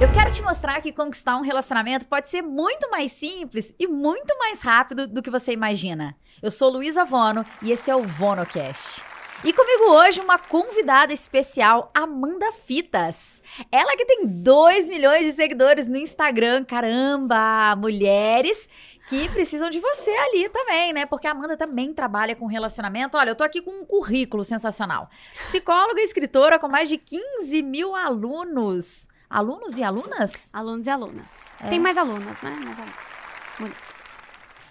Eu quero te mostrar que conquistar um relacionamento pode ser muito mais simples e muito mais rápido do que você imagina. Eu sou Luísa Vono e esse é o VonoCast. E comigo hoje uma convidada especial, Amanda Fitas. Ela que tem 2 milhões de seguidores no Instagram. Caramba! Mulheres que precisam de você ali também, né? Porque a Amanda também trabalha com relacionamento. Olha, eu tô aqui com um currículo sensacional. Psicóloga e escritora com mais de 15 mil alunos. Alunos e alunas? Alunos e alunas. É. Tem mais alunas, né? Mais alunas. Mulheres.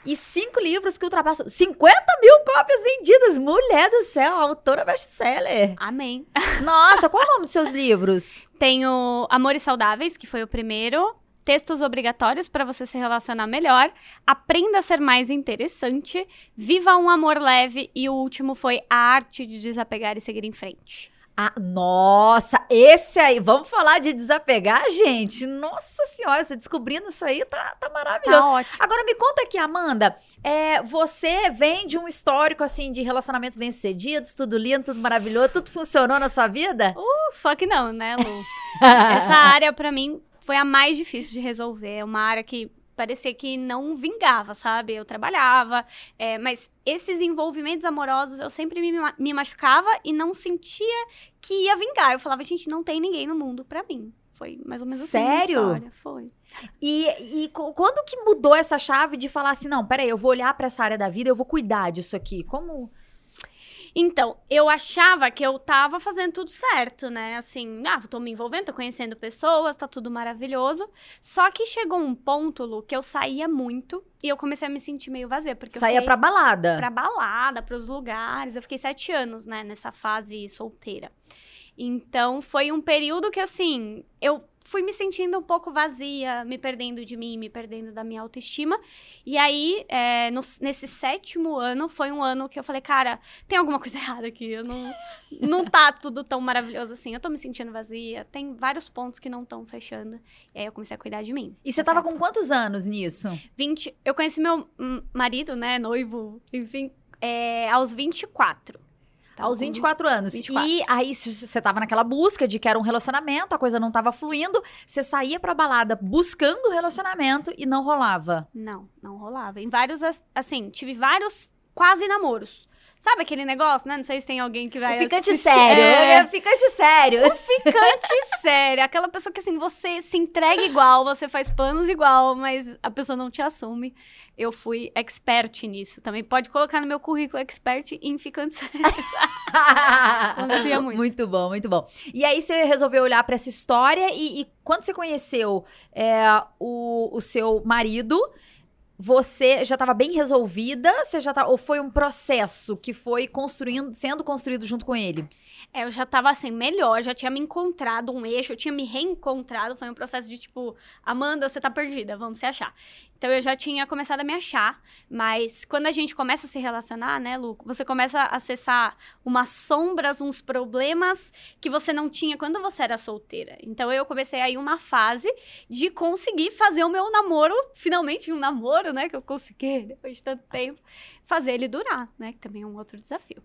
E cinco livros que ultrapassam 50 mil cópias vendidas. Mulher do céu, autora best-seller. Amém. Nossa, qual é o nome dos seus livros? Tenho Amores Saudáveis, que foi o primeiro textos obrigatórios para você se relacionar melhor, aprenda a ser mais interessante, viva um amor leve e o último foi a arte de desapegar e seguir em frente. Ah, nossa, esse aí, vamos falar de desapegar, gente? Nossa senhora, você descobrindo isso aí tá, tá maravilhoso. Tá ótimo. Agora me conta aqui, Amanda, é, você vem de um histórico assim de relacionamentos bem-sucedidos, tudo lindo, tudo maravilhoso, tudo funcionou na sua vida? Uh, só que não, né, Lu? Essa área para mim foi a mais difícil de resolver. É uma área que parecia que não vingava, sabe? Eu trabalhava, é, mas esses envolvimentos amorosos eu sempre me, me machucava e não sentia que ia vingar. Eu falava, gente, não tem ninguém no mundo para mim. Foi mais ou menos Sério? assim Sério? Foi. E, e quando que mudou essa chave de falar assim, não, peraí, eu vou olhar para essa área da vida, eu vou cuidar disso aqui? Como... Então, eu achava que eu tava fazendo tudo certo, né? Assim, ah, tô me envolvendo, tô conhecendo pessoas, tá tudo maravilhoso. Só que chegou um ponto, Lu, que eu saía muito e eu comecei a me sentir meio vazia. Porque Saía pra balada? Pra balada, pros lugares. Eu fiquei sete anos, né, nessa fase solteira. Então, foi um período que, assim, eu fui me sentindo um pouco vazia, me perdendo de mim, me perdendo da minha autoestima. E aí, é, no, nesse sétimo ano, foi um ano que eu falei, cara, tem alguma coisa errada aqui. Eu não, não tá tudo tão maravilhoso assim. Eu tô me sentindo vazia. Tem vários pontos que não estão fechando. E aí eu comecei a cuidar de mim. E você tava com quantos anos nisso? 20. Eu conheci meu marido, né, noivo, enfim, é, aos 24. Tá Aos 24 anos. 24. E aí você tava naquela busca de que era um relacionamento, a coisa não tava fluindo, você saía pra balada buscando relacionamento e não rolava. Não, não rolava. Em vários, assim, tive vários quase namoros. Sabe aquele negócio, né? Não sei se tem alguém que vai. O ficante assistir. sério. É... O ficante sério. O ficante sério. Aquela pessoa que, assim, você se entrega igual, você faz planos igual, mas a pessoa não te assume. Eu fui expert nisso. Também pode colocar no meu currículo expert em ficante sério. muito. muito bom, muito bom. E aí você resolveu olhar para essa história e, e, quando você conheceu é, o, o seu marido você já estava bem resolvida? Você já tá, ou foi um processo que foi construindo, sendo construído junto com ele? É, eu já tava assim, melhor, já tinha me encontrado um eixo, eu tinha me reencontrado. Foi um processo de tipo, Amanda, você tá perdida, vamos se achar. Então eu já tinha começado a me achar, mas quando a gente começa a se relacionar, né, Lu, você começa a acessar umas sombras, uns problemas que você não tinha quando você era solteira. Então eu comecei aí uma fase de conseguir fazer o meu namoro, finalmente um namoro, né, que eu consegui depois de tanto tempo, fazer ele durar, né, que também é um outro desafio.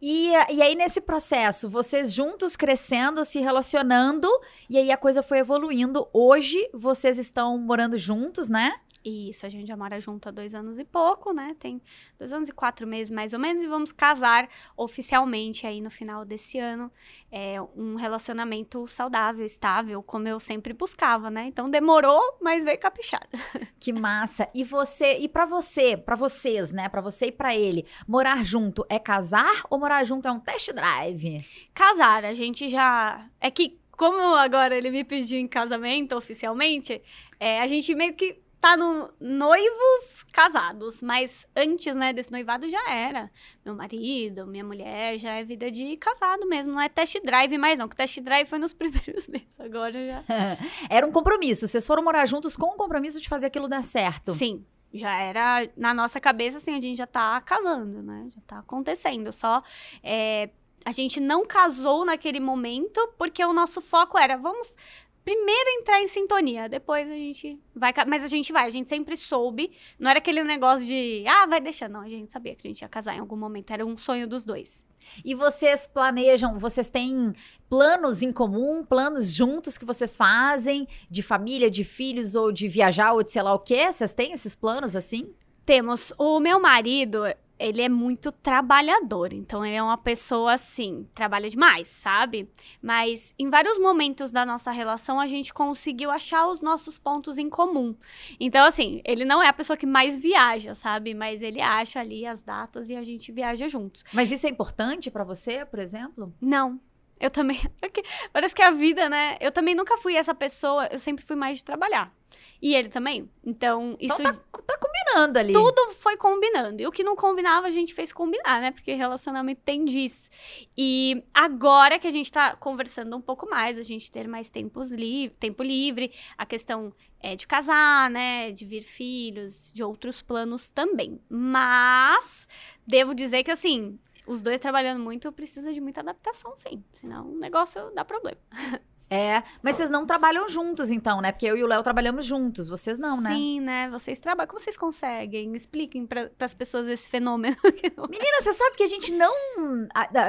E, e aí, nesse processo, vocês juntos crescendo, se relacionando, e aí a coisa foi evoluindo. Hoje, vocês estão morando juntos, né? Isso, a gente já mora junto há dois anos e pouco, né? Tem dois anos e quatro meses mais ou menos, e vamos casar oficialmente aí no final desse ano. É um relacionamento saudável, estável, como eu sempre buscava, né? Então demorou, mas veio caprichada. Que massa! E você, e para você, para vocês, né? Para você e para ele, morar junto é casar ou morar junto é um test drive? Casar, a gente já. É que como agora ele me pediu em casamento oficialmente, é, a gente meio que tá no noivos casados, mas antes, né, desse noivado já era. Meu marido, minha mulher, já é vida de casado mesmo, não é test drive mais não, que test drive foi nos primeiros meses, agora já. era um compromisso, vocês foram morar juntos com o compromisso de fazer aquilo dar certo. Sim. Já era na nossa cabeça, assim, a gente já tá casando, né? Já tá acontecendo. Só é, a gente não casou naquele momento porque o nosso foco era vamos primeiro entrar em sintonia, depois a gente vai. Mas a gente vai, a gente sempre soube. Não era aquele negócio de, ah, vai deixar. Não, a gente sabia que a gente ia casar em algum momento. Era um sonho dos dois. E vocês planejam, vocês têm planos em comum, planos juntos que vocês fazem, de família, de filhos, ou de viajar, ou de sei lá o quê? Vocês têm esses planos assim? Temos. O meu marido, ele é muito trabalhador, então ele é uma pessoa assim, trabalha demais, sabe? Mas em vários momentos da nossa relação a gente conseguiu achar os nossos pontos em comum. Então assim, ele não é a pessoa que mais viaja, sabe? Mas ele acha ali as datas e a gente viaja juntos. Mas isso é importante para você, por exemplo? Não. Eu também. Parece que a vida, né? Eu também nunca fui essa pessoa, eu sempre fui mais de trabalhar. E ele também. Então, isso. Então tá, tá combinando ali. Tudo foi combinando. E o que não combinava, a gente fez combinar, né? Porque relacionamento tem disso. E agora que a gente tá conversando um pouco mais, a gente ter mais tempos li tempo livre, a questão é de casar, né? De vir filhos, de outros planos também. Mas devo dizer que assim. Os dois trabalhando muito precisa de muita adaptação, sim. Senão o negócio dá problema. É, mas vocês não trabalham juntos, então, né? Porque eu e o Léo trabalhamos juntos, vocês não, né? Sim, né? Vocês trabalham. Como vocês conseguem? Expliquem para as pessoas esse fenômeno. Menina, você sabe que a gente não.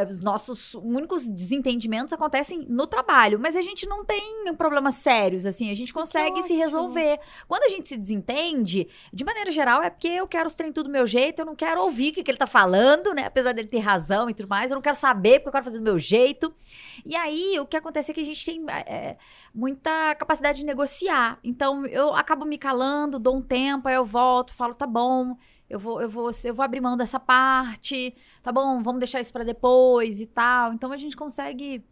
Os nossos únicos desentendimentos acontecem no trabalho, mas a gente não tem problemas sérios, assim. A gente consegue se resolver. Quando a gente se desentende, de maneira geral, é porque eu quero os trem tudo do meu jeito, eu não quero ouvir o que, que ele tá falando, né? Apesar dele ter razão e tudo mais, eu não quero saber porque eu quero fazer do meu jeito. E aí, o que acontece é que a gente tem é, muita capacidade de negociar. Então, eu acabo me calando, dou um tempo, aí eu volto, falo, tá bom, eu vou, eu vou, eu vou abrir mão dessa parte, tá bom, vamos deixar isso para depois e tal. Então, a gente consegue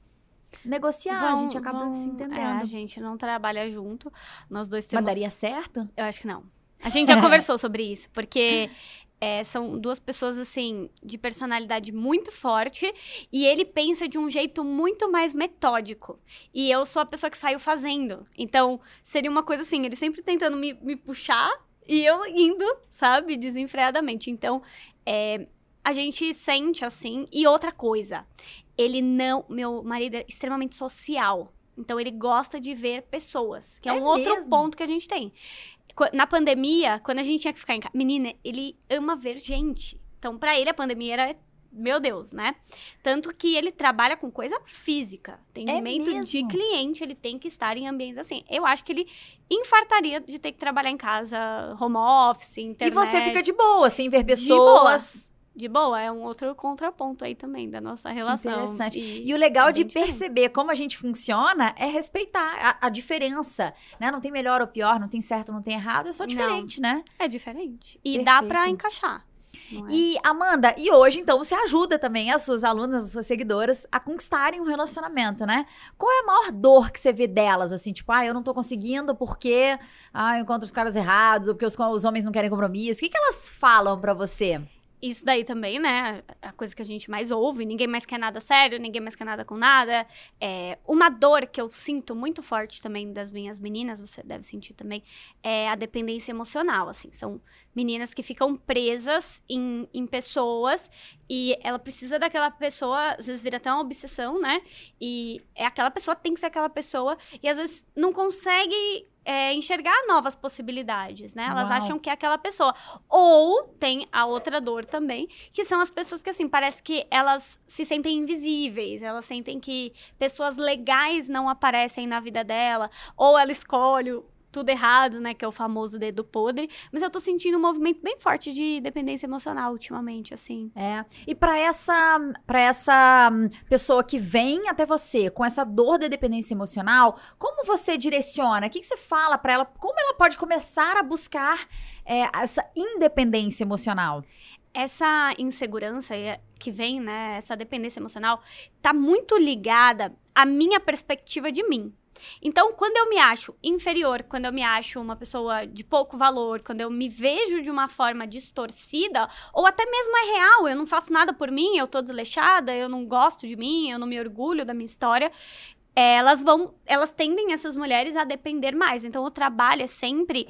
negociar, vão, a gente acaba vão, se entendendo. É, a gente não trabalha junto, nós dois temos... Mas daria certo? Eu acho que não. A gente já conversou sobre isso, porque é, são duas pessoas, assim, de personalidade muito forte. E ele pensa de um jeito muito mais metódico. E eu sou a pessoa que saiu fazendo. Então, seria uma coisa assim, ele sempre tentando me, me puxar e eu indo, sabe, desenfreadamente. Então, é, a gente sente assim. E outra coisa, ele não. Meu marido é extremamente social. Então, ele gosta de ver pessoas, que é, é um mesmo? outro ponto que a gente tem na pandemia, quando a gente tinha que ficar em casa, menina, ele ama ver gente. Então, para ele, a pandemia era meu Deus, né? Tanto que ele trabalha com coisa física. Atendimento é de cliente, ele tem que estar em ambientes assim. Eu acho que ele infartaria de ter que trabalhar em casa, home office, internet. E você fica de boa, sem ver pessoas de boa, é um outro contraponto aí também da nossa relação. Que interessante. E, e o legal é de perceber como a gente funciona é respeitar a, a, diferença, né? Não tem melhor ou pior, não tem certo, não tem errado, é só diferente, não, né? É diferente. E Perfeito. dá para encaixar. É? E, Amanda, e hoje, então, você ajuda também as suas alunas, as suas seguidoras a conquistarem um relacionamento, né? Qual é a maior dor que você vê delas, assim? Tipo, ah, eu não tô conseguindo porque ah, eu encontro os caras errados, ou porque os, os homens não querem compromisso. O que, que elas falam para você? Isso daí também, né? A coisa que a gente mais ouve, ninguém mais quer nada sério, ninguém mais quer nada com nada. É, uma dor que eu sinto muito forte também das minhas meninas, você deve sentir também, é a dependência emocional, assim. São meninas que ficam presas em, em pessoas e ela precisa daquela pessoa, às vezes vira até uma obsessão, né? E é aquela pessoa tem que ser aquela pessoa e às vezes não consegue é, enxergar novas possibilidades, né? Elas Uau. acham que é aquela pessoa. Ou tem a outra dor também, que são as pessoas que, assim, parece que elas se sentem invisíveis, elas sentem que pessoas legais não aparecem na vida dela, ou ela escolhe tudo errado, né? Que é o famoso dedo podre. Mas eu tô sentindo um movimento bem forte de dependência emocional ultimamente, assim. É. E para essa, para essa hum, pessoa que vem até você com essa dor de dependência emocional, como você direciona? O que, que você fala para ela? Como ela pode começar a buscar é, essa independência emocional? Essa insegurança que vem, né? Essa dependência emocional, tá muito ligada à minha perspectiva de mim. Então, quando eu me acho inferior, quando eu me acho uma pessoa de pouco valor, quando eu me vejo de uma forma distorcida, ou até mesmo é real, eu não faço nada por mim, eu tô desleixada, eu não gosto de mim, eu não me orgulho da minha história, elas vão, elas tendem essas mulheres a depender mais. Então, o trabalho é sempre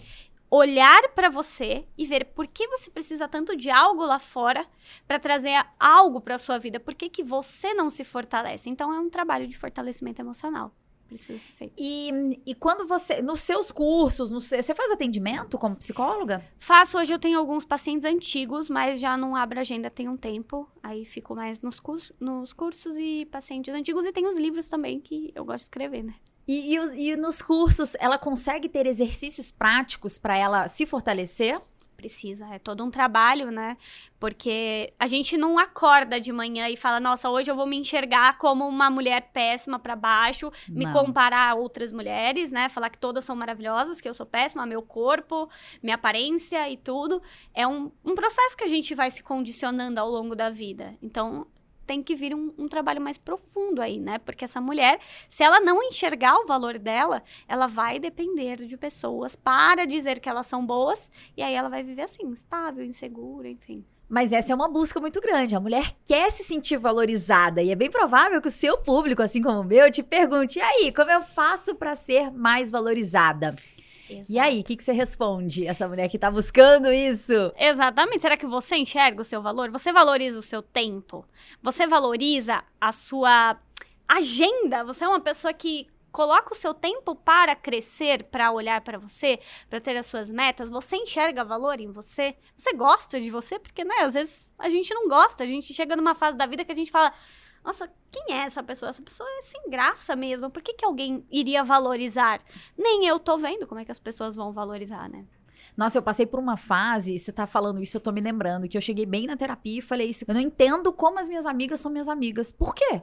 olhar para você e ver por que você precisa tanto de algo lá fora para trazer algo para sua vida. Por que, que você não se fortalece? Então é um trabalho de fortalecimento emocional. Precisa ser feito. E, e quando você, nos seus cursos, no se- você faz atendimento como psicóloga? Faço, hoje eu tenho alguns pacientes antigos, mas já não abro agenda tem um tempo. Aí fico mais nos, curs nos cursos e pacientes antigos. E tem os livros também, que eu gosto de escrever, né? E, e e nos cursos, ela consegue ter exercícios práticos para ela se fortalecer? Precisa, é todo um trabalho, né? Porque a gente não acorda de manhã e fala, nossa, hoje eu vou me enxergar como uma mulher péssima pra baixo, me Não. comparar a outras mulheres, né? Falar que todas são maravilhosas, que eu sou péssima, meu corpo, minha aparência e tudo. É um, um processo que a gente vai se condicionando ao longo da vida. Então, tem que vir um, um trabalho mais profundo aí, né? Porque essa mulher, se ela não enxergar o valor dela, ela vai depender de pessoas para dizer que elas são boas e aí ela vai viver assim, estável, insegura, enfim. Mas essa é uma busca muito grande. A mulher quer se sentir valorizada e é bem provável que o seu público, assim como o meu, te pergunte: e aí, como eu faço para ser mais valorizada? E aí, o que, que você responde? Essa mulher que tá buscando isso? Exatamente. Será que você enxerga o seu valor? Você valoriza o seu tempo? Você valoriza a sua agenda? Você é uma pessoa que coloca o seu tempo para crescer, para olhar para você, para ter as suas metas? Você enxerga valor em você? Você gosta de você? Porque, né, às vezes a gente não gosta. A gente chega numa fase da vida que a gente fala. Nossa, quem é essa pessoa? Essa pessoa é sem graça mesmo. Por que, que alguém iria valorizar? Nem eu tô vendo como é que as pessoas vão valorizar, né? Nossa, eu passei por uma fase, você tá falando isso, eu tô me lembrando, que eu cheguei bem na terapia e falei isso. Eu não entendo como as minhas amigas são minhas amigas. Por quê?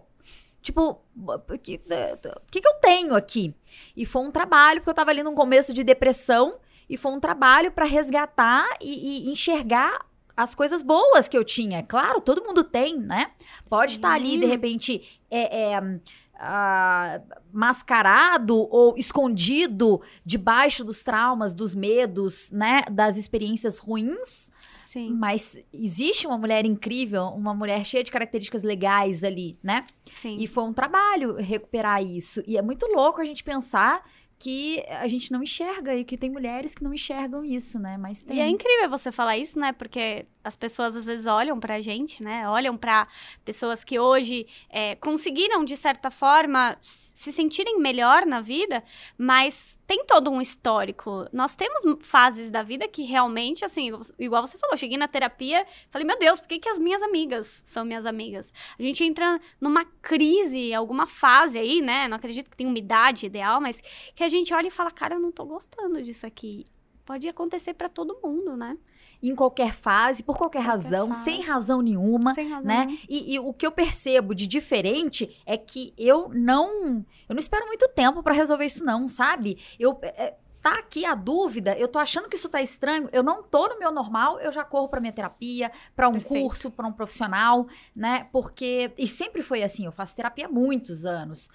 Tipo, o que, o que, que eu tenho aqui? E foi um trabalho, porque eu tava ali num começo de depressão, e foi um trabalho pra resgatar e, e enxergar as coisas boas que eu tinha. Claro, todo mundo tem, né? Pode estar ali, de repente, é, é, ah, mascarado ou escondido debaixo dos traumas, dos medos, né? Das experiências ruins. Sim. Mas existe uma mulher incrível, uma mulher cheia de características legais ali, né? Sim. E foi um trabalho recuperar isso. E é muito louco a gente pensar que a gente não enxerga e que tem mulheres que não enxergam isso, né? Mas tem. E é incrível você falar isso, né? Porque as pessoas às vezes olham pra gente, né? Olham pra pessoas que hoje é, conseguiram, de certa forma, se sentirem melhor na vida, mas tem todo um histórico. Nós temos fases da vida que realmente, assim, igual você falou, cheguei na terapia, falei, meu Deus, por que, que as minhas amigas são minhas amigas? A gente entra numa crise, alguma fase aí, né? Não acredito que tenha uma idade ideal, mas que a gente olha e fala, cara, eu não tô gostando disso aqui. Pode acontecer pra todo mundo, né? Em qualquer fase, por qualquer, Qualquer razão, fase. sem razão nenhuma. Sem razão. né? E, e o que eu percebo de diferente é que eu não, eu não espero muito tempo pra resolver isso não, sabe? Eu é, tá aqui a dúvida, eu tô achando que isso tá estranho, eu não tô no meu normal, eu já corro pra minha terapia, pra um Perfeito. curso, pra um profissional, né? Porque e sempre foi assim, eu faço terapia há muitos anos.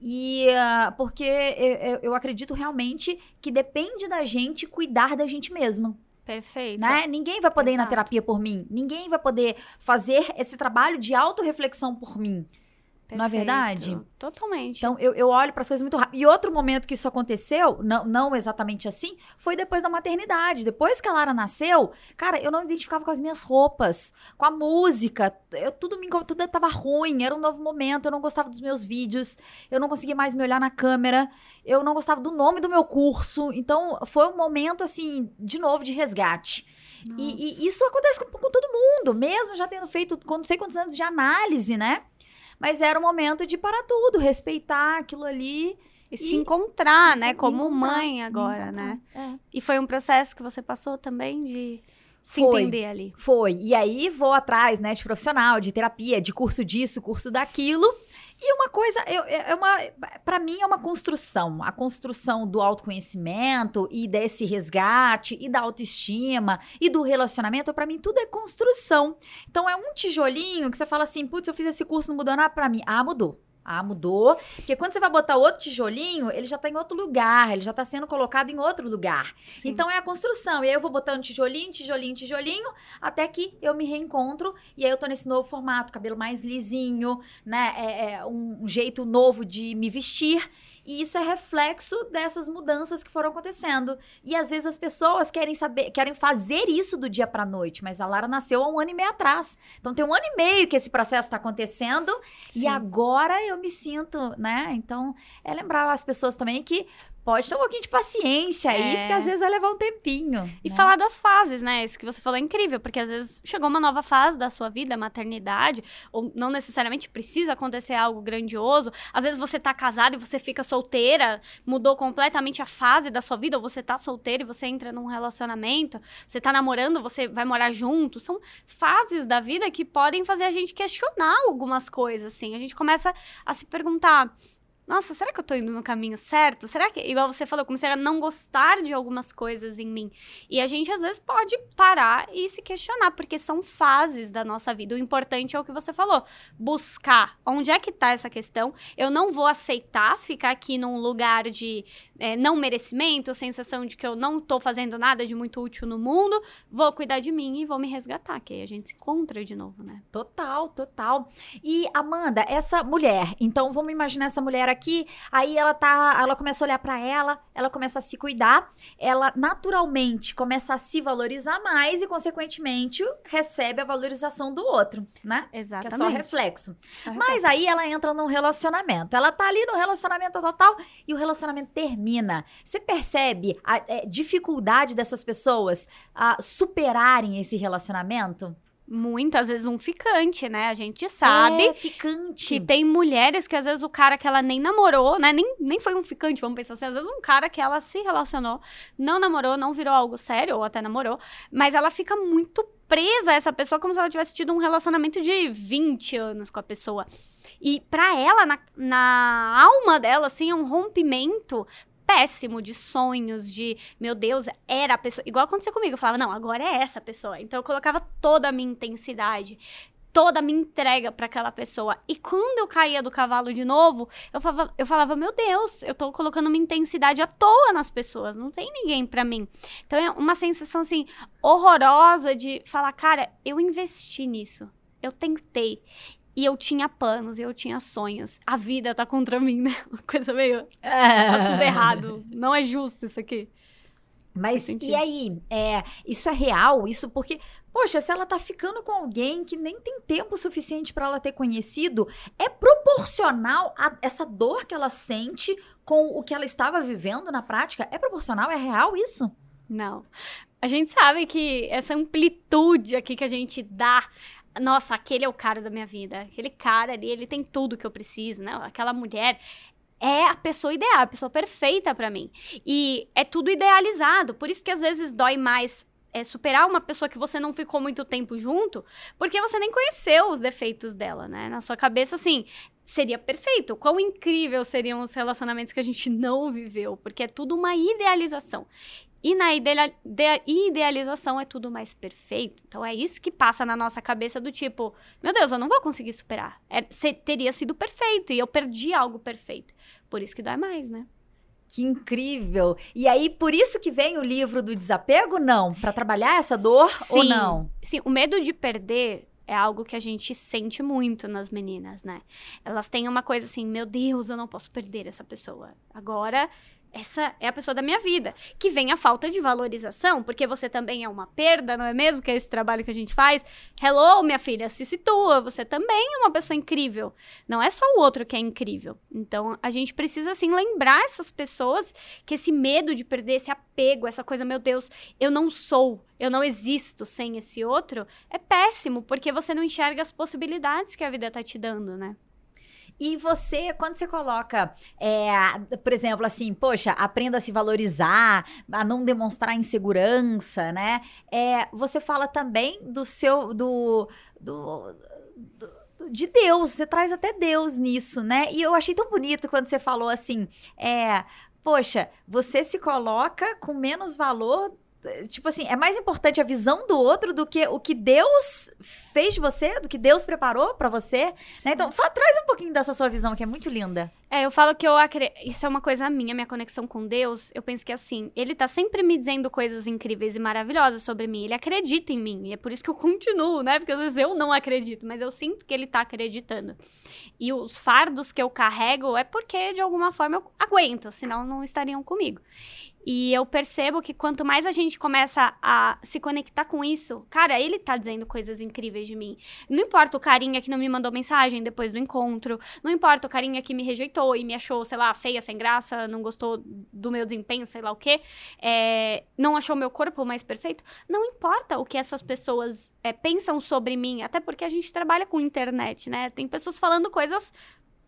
E ah, porque eu- eu acredito realmente que depende da gente cuidar da gente mesma Perfeito. né? Ninguém vai poder ir na Exato. terapia por mim. Ninguém vai poder fazer esse trabalho de autorreflexão por mim. Não é Perfeito. verdade? Totalmente. Então, eu, eu olho para as coisas muito rápido. E outro momento que isso aconteceu, não, não exatamente assim, foi depois da maternidade. Depois que a Lara nasceu, cara, eu não identificava com as minhas roupas, com a música. Eu, tudo me tudo tava ruim, era um novo momento, eu não gostava dos meus vídeos, eu não conseguia mais me olhar na câmera, eu não gostava do nome do meu curso. Então, foi um momento, assim, de novo, de resgate. E, e isso acontece com, com todo mundo, mesmo já tendo feito não sei quantos anos de análise, né? Mas era o momento de parar tudo, respeitar aquilo ali. E se e encontrar, se né? Como encontrar, mãe agora, né? É. E foi um processo que você passou também de se Foi. entender ali. Foi. E aí vou atrás, né, de profissional, de terapia, de curso disso, curso daquilo. E uma coisa, eu, é uma, para mim é uma construção, a construção do autoconhecimento e desse resgate e da autoestima e do relacionamento, pra mim tudo é construção. Então é um tijolinho que você fala assim, putz, eu fiz esse curso não mudou nada pra mim. Ah, mudou. Ah, mudou. Porque quando você vai botar outro tijolinho, ele já tá em outro lugar, ele já tá sendo colocado em outro lugar. Sim. Então é a construção. E aí eu vou botando tijolinho, tijolinho, tijolinho, até que eu me reencontro. E aí eu tô nesse novo formato, cabelo mais lisinho, né? É, é um, um jeito novo de me vestir. E isso é reflexo dessas mudanças que foram acontecendo. E às vezes as pessoas querem saber, querem fazer isso do dia pra noite, mas a Lara nasceu há um ano e meio atrás. Então tem um ano e meio que esse processo está acontecendo. E Sim. agora eu me sinto, né? Então, é lembrar as pessoas também que pode ter um pouquinho de paciência aí, É. porque às vezes vai levar um tempinho. E né? falar das fases, né? Isso que você falou é incrível, porque às vezes chegou uma nova fase da sua vida, maternidade, ou não necessariamente precisa acontecer algo grandioso. Às vezes você tá casado e você fica solteira, mudou completamente a fase da sua vida, ou você tá solteira e você entra num relacionamento, você tá namorando, você vai morar junto. São fases da vida que podem fazer a gente questionar algumas coisas, assim. A gente começa a se perguntar. Nossa, será que eu tô indo no caminho certo? Será que, igual você falou, eu comecei a não gostar de algumas coisas em mim. E a gente, às vezes, pode parar e se questionar, porque são fases da nossa vida. O importante é o que você falou: buscar onde é que tá essa questão. Eu não vou aceitar ficar aqui num lugar de é, não merecimento, sensação de que eu não tô fazendo nada de muito útil no mundo. Vou cuidar de mim e vou me resgatar, que aí a gente se encontra de novo, né? Total, total. E Amanda, essa mulher, então vamos imaginar essa mulher aqui, aí ela tá, ela começa a olhar pra ela, ela começa a se cuidar, ela naturalmente começa a se valorizar mais e consequentemente recebe a valorização do outro, né? Que é Exatamente. só reflexo. Só Mas aí ela entra num relacionamento. Ela tá ali no relacionamento total e o relacionamento termina. Você percebe a é, dificuldade dessas pessoas a superarem esse relacionamento? Muitas vezes um ficante, né? A gente sabe. É ficante. Que tem mulheres que às vezes o cara que ela nem namorou, né? Nem, nem foi um ficante, vamos pensar assim. Às vezes um cara que ela se relacionou, não namorou, não virou algo sério, ou até namorou, mas ela fica muito presa a essa pessoa como se ela tivesse tido um relacionamento de 20 anos com a pessoa. E pra ela, na, na alma dela, assim, é um rompimento péssimo de sonhos, de meu Deus, era a pessoa. Igual aconteceu comigo, eu falava, não, agora é essa pessoa. Então eu colocava toda a minha intensidade, toda a minha entrega pra aquela pessoa. E quando eu caía do cavalo de novo, eu falava, eu falava, meu Deus, eu tô colocando minha intensidade à toa nas pessoas, não tem ninguém pra mim. Então é uma sensação assim horrorosa de falar, cara, eu investi nisso. Eu tentei. E eu tinha planos, e eu tinha sonhos. A vida tá contra mim, né? Uma coisa meio. Tá tudo errado. Não é justo isso aqui. Mas e aí? É, isso é real? Isso porque, poxa, se ela tá ficando com alguém que nem tem tempo suficiente pra ela ter conhecido, é proporcional a essa dor que ela sente com o que ela estava vivendo na prática? É proporcional? É real isso? Não. A gente sabe que essa amplitude aqui que a gente dá. Nossa, aquele é o cara da minha vida. Aquele cara ali, ele tem tudo que eu preciso, né? Aquela mulher é a pessoa ideal, a pessoa perfeita pra mim. E é tudo idealizado. Por isso que às vezes dói mais é, superar uma pessoa que você não ficou muito tempo junto, porque você nem conheceu os defeitos dela, né? Na sua cabeça, assim, seria perfeito. Quão incrível seriam os relacionamentos que a gente não viveu, porque é tudo uma idealização. E na ideal- de- idealização é tudo mais perfeito. Então é isso que passa na nossa cabeça do tipo, meu Deus, eu não vou conseguir superar. É, teria sido perfeito e eu perdi algo perfeito. Por isso que dói mais, né? Que incrível! E aí, por isso que vem o livro do desapego? Não? Pra trabalhar essa dor ou Sim. não? Sim, o medo de perder é algo que a gente sente muito nas meninas, né? Elas têm uma coisa assim, meu Deus, eu não posso perder essa pessoa. Agora, essa é a pessoa da minha vida. Que vem a falta de valorização, porque você também é uma perda, não é mesmo? Que é esse trabalho que a gente faz. Hello, minha filha, se situa. Você também é uma pessoa incrível. Não é só o outro que é incrível. Então, a gente precisa, assim, lembrar essas pessoas que esse medo de perder, esse apego, essa coisa, meu Deus, eu não sou, eu não existo sem esse outro, é péssimo, porque você não enxerga as possibilidades que a vida tá te dando, né? E você, quando você coloca, é, por exemplo, assim, poxa, aprenda a se valorizar, a não demonstrar insegurança, né? É, você fala também do seu, do, do, do- de Deus, você traz até Deus nisso, né? E eu achei tão bonito quando você falou assim, é, poxa, você se coloca com menos valor Tipo assim, é mais importante a visão do outro do que o que Deus fez de você, do que Deus preparou pra você. né? Então, fa- traz um pouquinho dessa sua visão, que é muito linda. É, eu falo que eu acredito. Isso é uma coisa minha, minha conexão com Deus. Eu penso que assim, ele tá sempre me dizendo coisas incríveis e maravilhosas sobre mim. Ele acredita em mim. E é por isso que eu continuo, né? Porque às vezes eu não acredito, mas eu sinto que ele tá acreditando. E os fardos que eu carrego é porque, de alguma forma, eu aguento, senão não estariam comigo. E eu percebo que quanto mais a gente começa a se conectar com isso, cara, ele tá dizendo coisas incríveis de mim. Não importa o carinha que não me mandou mensagem depois do encontro, não importa o carinha que me rejeitou e me achou, sei lá, feia, sem graça, não gostou do meu desempenho, sei lá o quê, é, não achou meu corpo mais perfeito. Não importa o que essas pessoas é, pensam sobre mim, até porque a gente trabalha com internet, né? Tem pessoas falando coisas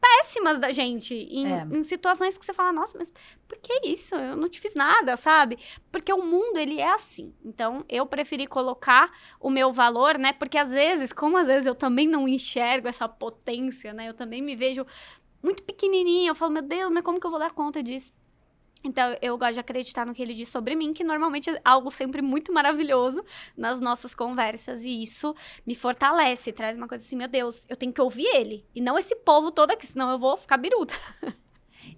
péssimas da gente. Em, é. em, situações que você fala, nossa, mas por que isso? Eu não te fiz nada, sabe? Porque o mundo, ele é assim. Então, eu preferi colocar o meu valor, né? Porque às vezes, como às vezes eu também não enxergo essa potência, né? Eu também me vejo muito pequenininha. Eu falo, meu Deus, mas como que eu vou dar conta disso? Então, eu gosto de acreditar no que ele diz sobre mim, que normalmente é algo sempre muito maravilhoso nas nossas conversas. E isso me fortalece, traz uma coisa assim: meu Deus, eu tenho que ouvir ele. E não esse povo todo aqui, senão eu vou ficar biruta.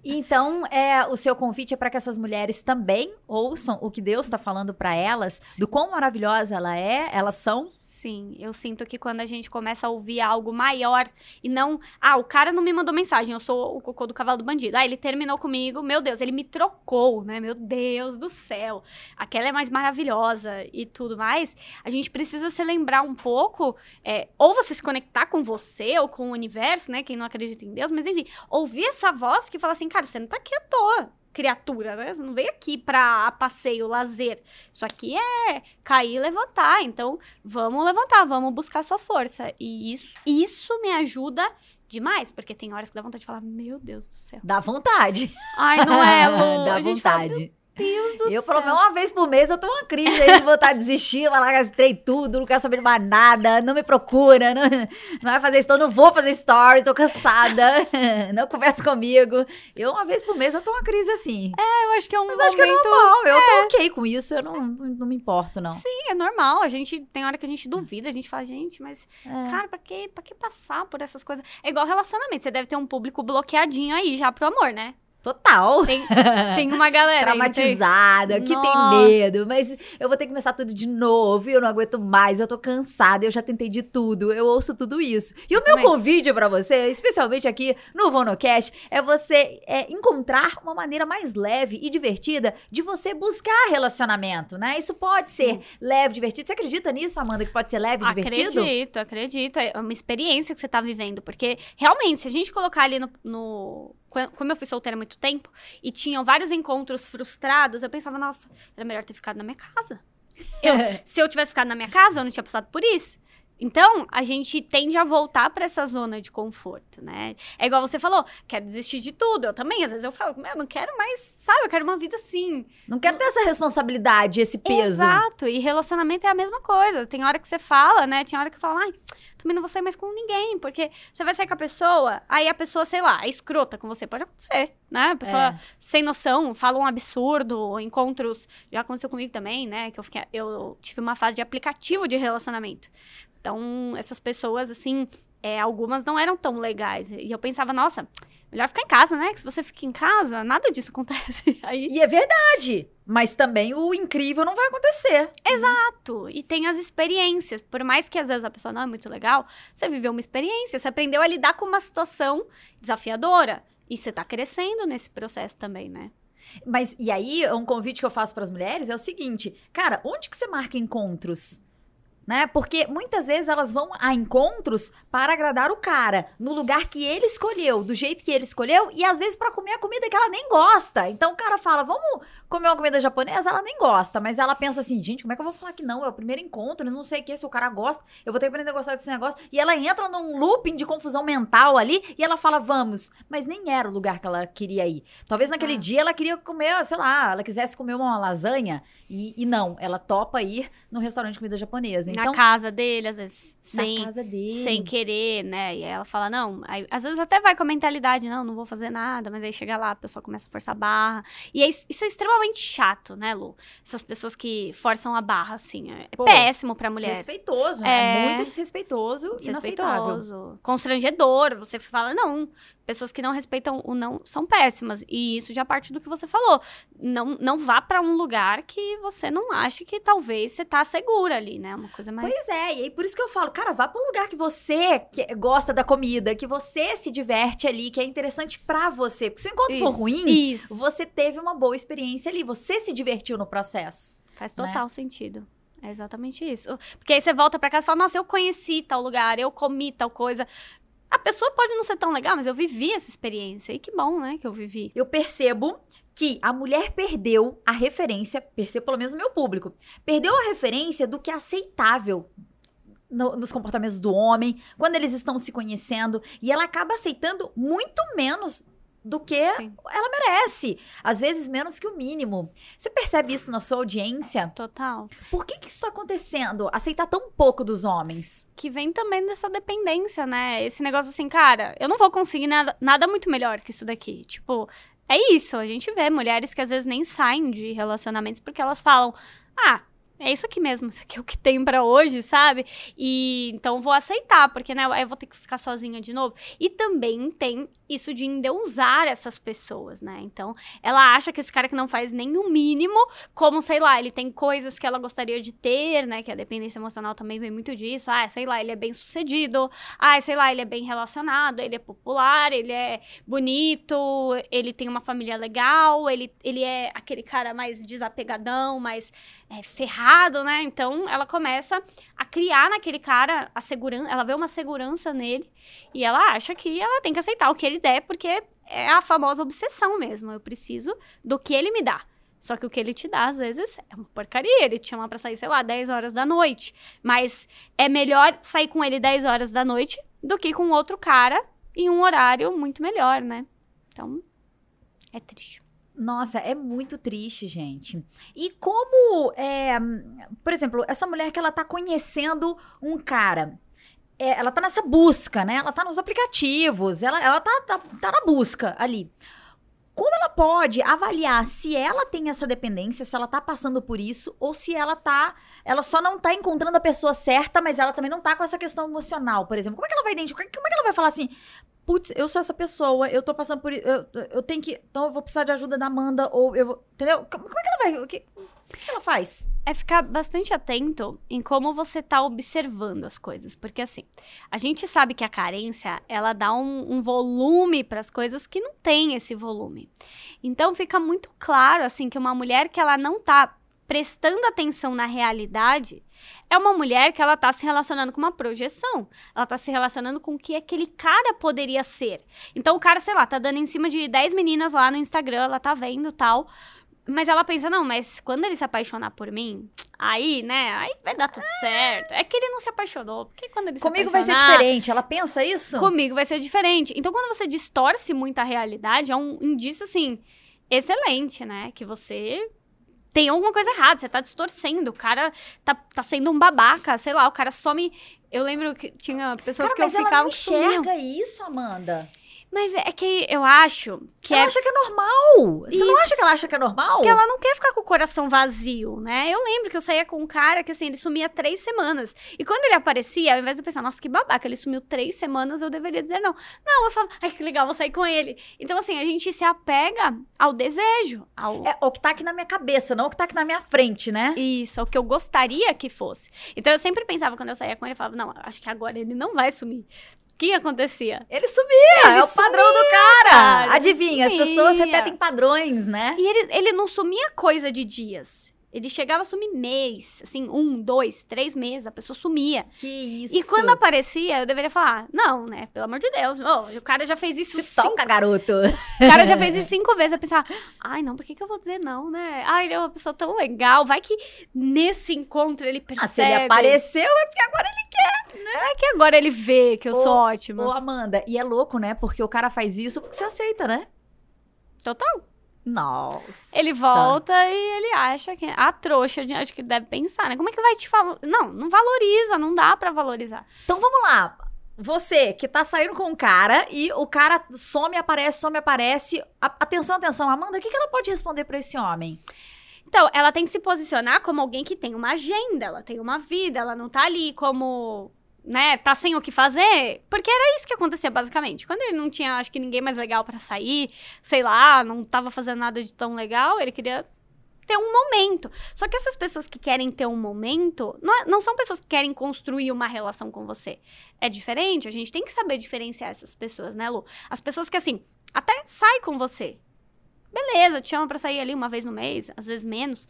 Então, é, o seu convite é para que essas mulheres também ouçam o que Deus está falando para elas, do quão maravilhosa ela é, elas são Sim, eu sinto que quando a gente começa a ouvir algo maior e não. Ah, o cara não me mandou mensagem, eu sou o cocô do cavalo do bandido. Ah, ele terminou comigo, meu Deus, ele me trocou, né? Meu Deus do céu. Aquela é mais maravilhosa e tudo mais. A gente precisa se lembrar um pouco, é, ou você se conectar com você ou com o universo, né? Quem não acredita em Deus, mas enfim, ouvir essa voz que fala assim, cara, você não tá aqui à toa criatura, né? Você não veio aqui pra passeio, lazer. Isso aqui é cair e levantar. Então, vamos levantar, vamos buscar sua força. E isso, isso me ajuda demais, porque tem horas que dá vontade de falar, meu Deus do céu. Dá vontade. Ai, não é, Lu? dá vontade. Fala, Deus do eu, céu. pelo menos uma vez por mês, eu tô uma crise aí de vontade de desistir, vai lá, gastei tudo, não quero saber mais nada, não me procura, não, não vai fazer isso, não vou fazer stories, tô cansada, não conversa comigo. Eu, uma vez por mês, eu tô uma crise assim. É, eu acho que é um Mas momento... acho que é normal, eu é. tô ok com isso, eu não, não me importo, não. Sim, é normal, a gente, tem hora que a gente duvida, a gente fala, gente, mas, é. cara, pra que, pra que passar por essas coisas? É igual relacionamento, você deve ter um público bloqueadinho aí já pro amor, né? Total. Tem, tem uma galera traumatizada, que tem medo, mas eu vou ter que começar tudo de novo, eu não aguento mais, eu tô cansada, eu já tentei de tudo, eu ouço tudo isso. E o meu convite para você, especialmente aqui no Vonocast, é você é, encontrar uma maneira mais leve e divertida de você buscar relacionamento, né? Isso pode Sim. ser leve, divertido. Você acredita nisso, Amanda, que pode ser leve e divertido? Acredito, acredito. É uma experiência que você tá vivendo, porque realmente, se a gente colocar ali no, no como eu fui solteira há muito tempo e tinham vários encontros frustrados, eu pensava, nossa, era melhor ter ficado na minha casa. Eu, se eu tivesse ficado na minha casa, eu não tinha passado por isso. Então, a gente tende a voltar para essa zona de conforto, né? É igual você falou, quero desistir de tudo. Eu também, às vezes eu falo, eu não quero mais, sabe? Eu quero uma vida assim. Não quero ter essa responsabilidade, esse peso. Exato. E relacionamento é a mesma coisa. Tem hora que você fala, né? Tinha hora que eu falo, ai, também não vou sair mais com ninguém, porque você vai sair com a pessoa, aí a pessoa, sei lá, é escrota com você, pode acontecer, né? A pessoa é. sem noção, fala um absurdo, encontros, já aconteceu comigo também, né? Que eu, fiquei, eu tive uma fase de aplicativo de relacionamento. Então, essas pessoas, assim, é, algumas não eram tão legais. E eu pensava, nossa, melhor ficar em casa, né? Que se você fica em casa, nada disso acontece. Aí... E é verdade. Mas também o incrível não vai acontecer. Exato. E tem as experiências. Por mais que às vezes a pessoa não é muito legal, você viveu uma experiência, você aprendeu a lidar com uma situação desafiadora. E você tá crescendo nesse processo também, né? Mas, e aí, um convite que eu faço para as mulheres é o seguinte: cara, onde que você marca encontros? Né? Porque muitas vezes elas vão a encontros para agradar o cara, no lugar que ele escolheu, do jeito que ele escolheu, e às vezes para comer a comida que ela nem gosta. Então o cara fala, vamos comer uma comida japonesa, ela nem gosta, mas ela pensa assim, gente, como é que eu vou falar que não? É o primeiro encontro, não sei o que, se o cara gosta, eu vou ter que aprender a gostar desse negócio. E ela entra num looping de confusão mental ali, e ela fala, vamos, mas nem era o lugar que ela queria ir. Talvez naquele ah. dia ela queria comer, sei lá, ela quisesse comer uma lasanha, e, e não, ela topa ir no restaurante de comida japonesa. Na Então, casa dele, às vezes, sem, sem querer, né? E aí ela fala, não. Aí, às vezes até vai com a mentalidade, não, não vou fazer nada, mas aí chega lá, a pessoa começa a forçar a barra. E é, isso é extremamente chato, né, Lu? Essas pessoas que forçam a barra, assim. É, é Pô, péssimo pra mulher. Desrespeitoso, né? É. Muito desrespeitoso, inaceitável. Desrespeitoso, constrangedor. Você fala, não, pessoas que não respeitam o não são péssimas. E isso já parte do que você falou. Não, não vá pra um lugar que você não ache que talvez você tá segura ali, né? Uma coisa mais. Pois é, e aí por isso que eu falo, cara, vá pra um lugar que você que- gosta da comida, que você se diverte ali, que é interessante pra você. Porque se o encontro for Isso, ruim, Isso. você teve uma boa experiência ali, você se divertiu no processo. Faz né? total sentido. É exatamente isso. Porque aí você volta pra casa e fala, nossa, eu conheci tal lugar, eu comi tal coisa. A pessoa pode não ser tão legal, mas eu vivi essa experiência. E que bom, né, que eu vivi. Eu percebo que a mulher perdeu a referência, percebo pelo menos no meu público, perdeu a referência do que é aceitável no- nos comportamentos do homem, quando eles estão se conhecendo, e ela acaba aceitando muito menos do que Sim, ela merece. Às vezes menos que o mínimo. Você percebe isso na sua audiência? total. Por que, que isso está acontecendo? Aceitar tão pouco dos homens? Que vem também dessa dependência, né? Esse negócio assim, cara, eu não vou conseguir nada, nada muito melhor que isso daqui. Tipo, é isso. A gente vê mulheres que às vezes nem saem de relacionamentos porque elas falam, ah. É isso aqui mesmo, isso aqui é o que tem pra hoje, sabe? E então vou aceitar, porque né, eu vou ter que ficar sozinha de novo. E também tem isso de endeusar essas pessoas, né? Então, ela acha que esse cara que não faz nem o mínimo, como, sei lá, ele tem coisas que ela gostaria de ter, né? Que a dependência emocional também vem muito disso. Ah, sei lá, ele é bem sucedido. Ah, sei lá, ele é bem relacionado, ele é popular, ele é bonito, ele tem uma família legal, ele, ele é aquele cara mais desapegadão, mais é, ferrado, né? Então ela começa a criar naquele cara a segurança, ela vê uma segurança nele e ela acha que ela tem que aceitar o que ele der, porque é a famosa obsessão mesmo. Eu preciso do que ele me dá. Só que o que ele te dá, às vezes, é uma porcaria. Ele te chama pra sair, sei lá, 10 horas da noite. Mas é melhor sair com ele 10 horas da noite do que com outro cara em um horário muito melhor, né? Então, é triste. Nossa, é muito triste, gente. E como, é, por exemplo, essa mulher que ela tá conhecendo um cara, é, ela tá nessa busca, né? Ela tá nos aplicativos, ela, ela tá, tá, tá na busca ali. Como ela pode avaliar se ela tem essa dependência, se ela tá passando por isso, ou se ela tá. Ela só não tá encontrando a pessoa certa, mas ela também não tá com essa questão emocional, por exemplo. Como é que ela vai identificar? Como é que ela vai falar assim? Putz, eu sou essa pessoa, eu tô passando por eu, eu tenho que. Então eu vou precisar de ajuda da Amanda, ou eu. Entendeu? Como, como é que ela vai. O que, o que ela faz? é ficar bastante atento em como você tá observando as coisas. Porque, assim, a gente sabe que a carência, ela dá um, um volume para as coisas que não tem esse volume. Então, fica muito claro, assim, que uma mulher que ela não tá prestando atenção na realidade é uma mulher que ela tá se relacionando com uma projeção. Ela tá se relacionando com o que aquele cara poderia ser. Então, o cara, sei lá, tá dando em cima de 10 meninas lá no Instagram, ela tá vendo tal. Mas ela pensa, não, mas quando ele se apaixonar por mim, aí, né, aí vai dar tudo certo. É que ele não se apaixonou, porque quando ele Comigo se vai ser apaixonar, diferente. Ela pensa isso? Comigo vai ser diferente. Então, quando você distorce muito a realidade, é um indício, assim, excelente, né? Que você tem alguma coisa errada, você tá distorcendo. O cara tá, tá sendo um babaca, sei lá, o cara some. Eu lembro que tinha pessoas Cara, que eu mas ela ficava não que sumiam. enxerga isso, Amanda. Mas é que eu acho que ela é acha que é normal. Você não Isso. acha que ela acha que é normal? que ela não quer ficar com o coração vazio, né? Eu lembro que eu saía com um cara que, assim, ele sumia três semanas. E quando ele aparecia, ao invés de eu pensar, nossa, que babaca, ele sumiu três semanas, eu deveria dizer não. Não, eu falo, ai, que legal, vou sair com ele. Então, assim, a gente se apega ao desejo, ao... É o que tá aqui na minha cabeça, não o que tá aqui na minha frente, né? Isso, ao que eu gostaria que fosse. Então, eu sempre pensava, quando eu saía com ele, eu falava, não, acho que agora ele não vai sumir. O que acontecia? Ele sumia, Ele é o padrão do cara. cara, Adivinha, as sumia. pessoas repetem padrões, né? E ele, ele não sumia coisa de dias. Ele chegava a sumir mês, assim, um, dois, três meses, a pessoa sumia. Que isso. E quando aparecia, eu deveria falar, não, né? Pelo amor de Deus. o cara já fez isso Se cinco, toca, garoto. O cara já fez isso cinco vezes. Eu pensava, ai, não, por que, que eu vou dizer não, né? Ai, ele é uma pessoa tão legal. Vai que nesse encontro ele percebe. Ah, se ele apareceu, é porque agora Vai que agora ele vê que eu sou Ô, ótima. Ô, Amanda, e é louco, né? Porque o cara faz isso porque você aceita, né? Total. Nossa. Ele volta e ele acha que a trouxa, de- acho que deve pensar, né? Como é que vai te falar? Não, não valoriza, não dá pra valorizar. Então vamos lá. Você que tá saindo com um cara e o cara some, aparece, some, aparece. A- atenção, atenção. Amanda, o que, que ela pode responder pra esse homem? Então, ela tem que se posicionar como alguém que tem uma agenda, ela tem uma vida, ela não tá ali como, né, tá sem o que fazer, porque era isso que acontecia basicamente. Quando ele não tinha, acho que ninguém mais legal pra sair, sei lá, não tava fazendo nada de tão legal, ele queria ter um momento. Só que essas pessoas que querem ter um momento, não, é- não são pessoas que querem construir uma relação com você. É diferente, a gente tem que saber diferenciar essas pessoas, né, Lu? As pessoas que, assim, até sai com você. Beleza, te chama pra sair ali uma vez no mês, às vezes menos.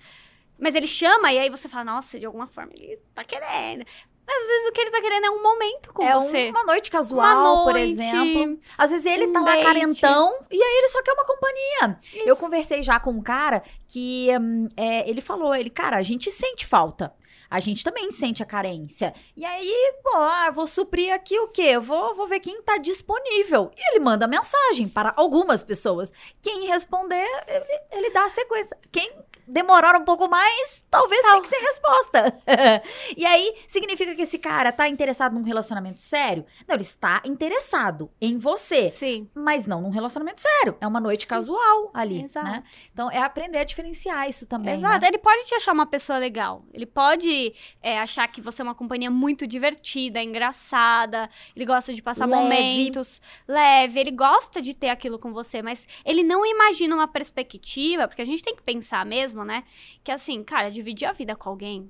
Mas ele chama e aí você fala, nossa, de alguma forma ele tá querendo. Mas às vezes o que ele tá querendo é um momento com é você. uma noite casual, Uma por noite, exemplo. Às vezes ele um tá lá carentão e aí ele só quer uma companhia. Isso. Eu conversei já com um cara que hum, é, ele falou, ele, cara, a gente sente falta. A gente também sente a carência. E aí, pô, ah, vou suprir aqui o quê? Vou, vou ver quem tá disponível. E ele manda mensagem para algumas pessoas. Quem responder, ele, ele dá a sequência. Quem demorar um pouco mais, talvez Tal. fique sem resposta. e aí, significa que esse cara tá interessado num relacionamento sério? Não, ele está interessado em você Sim. mas não num relacionamento sério. É uma noite Sim. casual ali, Exato. né? Então é aprender a diferenciar isso também. Exato, né? ele pode te achar uma pessoa legal. Ele pode é, achar que você é uma companhia muito divertida, engraçada. Ele gosta de passar Leve. momentos leve. Ele gosta de ter aquilo com você, mas ele não imagina uma perspectiva, porque a gente tem que pensar mesmo, né? Que assim, cara, dividir a vida com alguém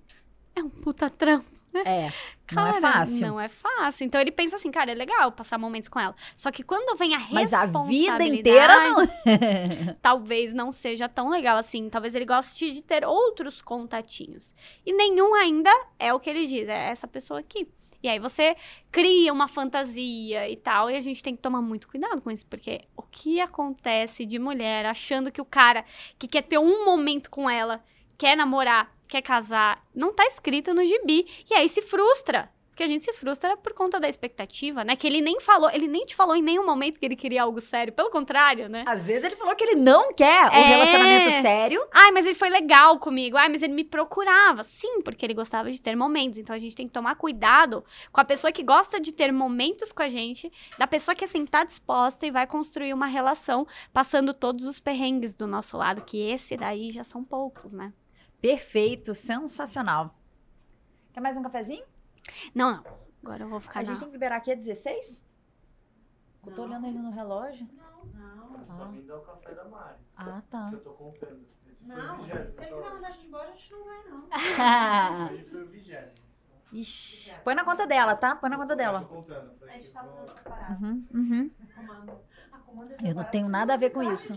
é um puta trampo. É, não é Cara, fácil. Não é fácil. Então ele pensa assim, cara, é legal passar momentos com ela. Só que quando vem a Mas a responsabilidade... vida inteira não. talvez não seja tão legal assim. Talvez ele goste de ter outros contatinhos. E nenhum ainda é o que ele diz, é essa pessoa aqui. E aí você cria uma fantasia e tal, e a gente tem que tomar muito cuidado com isso, porque o que acontece de mulher achando que o cara que quer ter um momento com ela, quer namorar, quer casar, não tá escrito no gibi, e aí se frustra. Porque a gente se frustra por conta da expectativa, né? Que ele nem falou, ele nem te falou em nenhum momento que ele queria algo sério. Pelo contrário, né? Às vezes ele falou que ele não quer um É. relacionamento sério. Ai, mas ele foi legal comigo. Ai, mas ele me procurava. Sim, porque ele gostava de ter momentos. Então a gente tem que tomar cuidado com a pessoa que gosta de ter momentos com a gente, da pessoa que assim tá disposta e vai construir uma relação, passando todos os perrengues do nosso lado, que esse daí já são poucos, né? Perfeito, sensacional. Quer mais um cafezinho? Não, não. Agora eu vou ficar a na... gente tem que liberar aqui a 16? Eu tô olhando ele no relógio. Não, Ah. só vim dar o café da Mari. Ah, tá. que eu tô contando. Esse foi o Não, vigésimo. se ele só. quiser mandar a gente embora, a gente não vai, não. Hoje foi o vigésimo. Ixi, põe na conta dela, tá? Põe na conta dela. A gente tá vou- fazendo separado. Uhum, uhum. É Eu não tenho nada a ver com isso.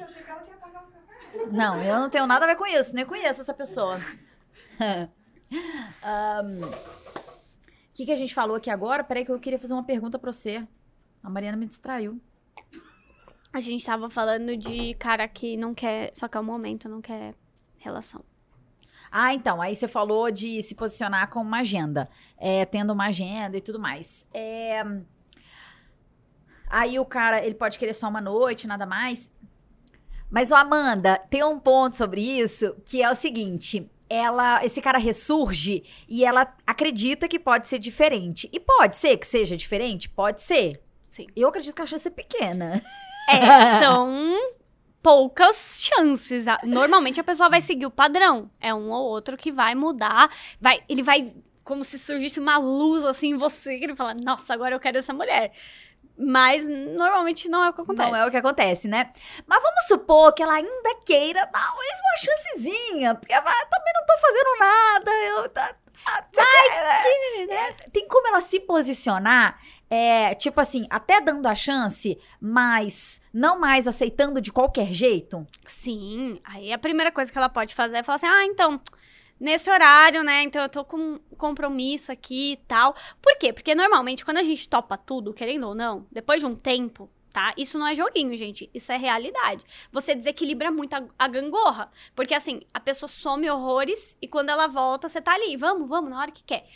Não, eu não tenho nada a ver com isso, nem conheço essa pessoa. O que, que a gente falou aqui agora? Peraí que eu queria fazer uma pergunta pra você. A Mariana me distraiu. A gente tava falando de cara que não quer, só quer o momento, não quer relação. Ah, então, aí você falou de se posicionar com uma agenda, é, tendo uma agenda e tudo mais. É, Aí o cara, ele pode querer só uma noite, nada mais. Mas, o Amanda, tem um ponto sobre isso que é o seguinte: ela, esse cara ressurge e ela acredita que pode ser diferente. E pode ser que seja diferente? Pode ser. Sim. Eu acredito que a chance é pequena. É, são poucas chances. Normalmente a pessoa vai seguir o padrão. É um ou outro que vai mudar. Vai, ele vai como se surgisse uma luz assim em você, que ele fala: "Nossa, agora eu quero essa mulher". Mas normalmente não é o que acontece. Não é o que acontece, né? Mas vamos supor que ela ainda queira talvez uma chancezinha, porque ela também não tô fazendo nada, eu tá, ah, você quer, é, tem como ela se posicionar, é, tipo assim, até dando a chance, mas não mais aceitando de qualquer jeito? Sim, aí a primeira coisa que ela pode fazer é falar assim: "Ah, então, nesse horário, né? Então eu tô com compromisso aqui e tal". Por quê? Porque normalmente quando a gente topa tudo, querendo ou não, depois de um tempo, tá? Isso não é joguinho, gente. Isso é realidade. Você desequilibra muito a, a gangorra. Porque assim, a pessoa some horrores e quando ela volta, você tá ali, vamos, vamos, na hora que quer.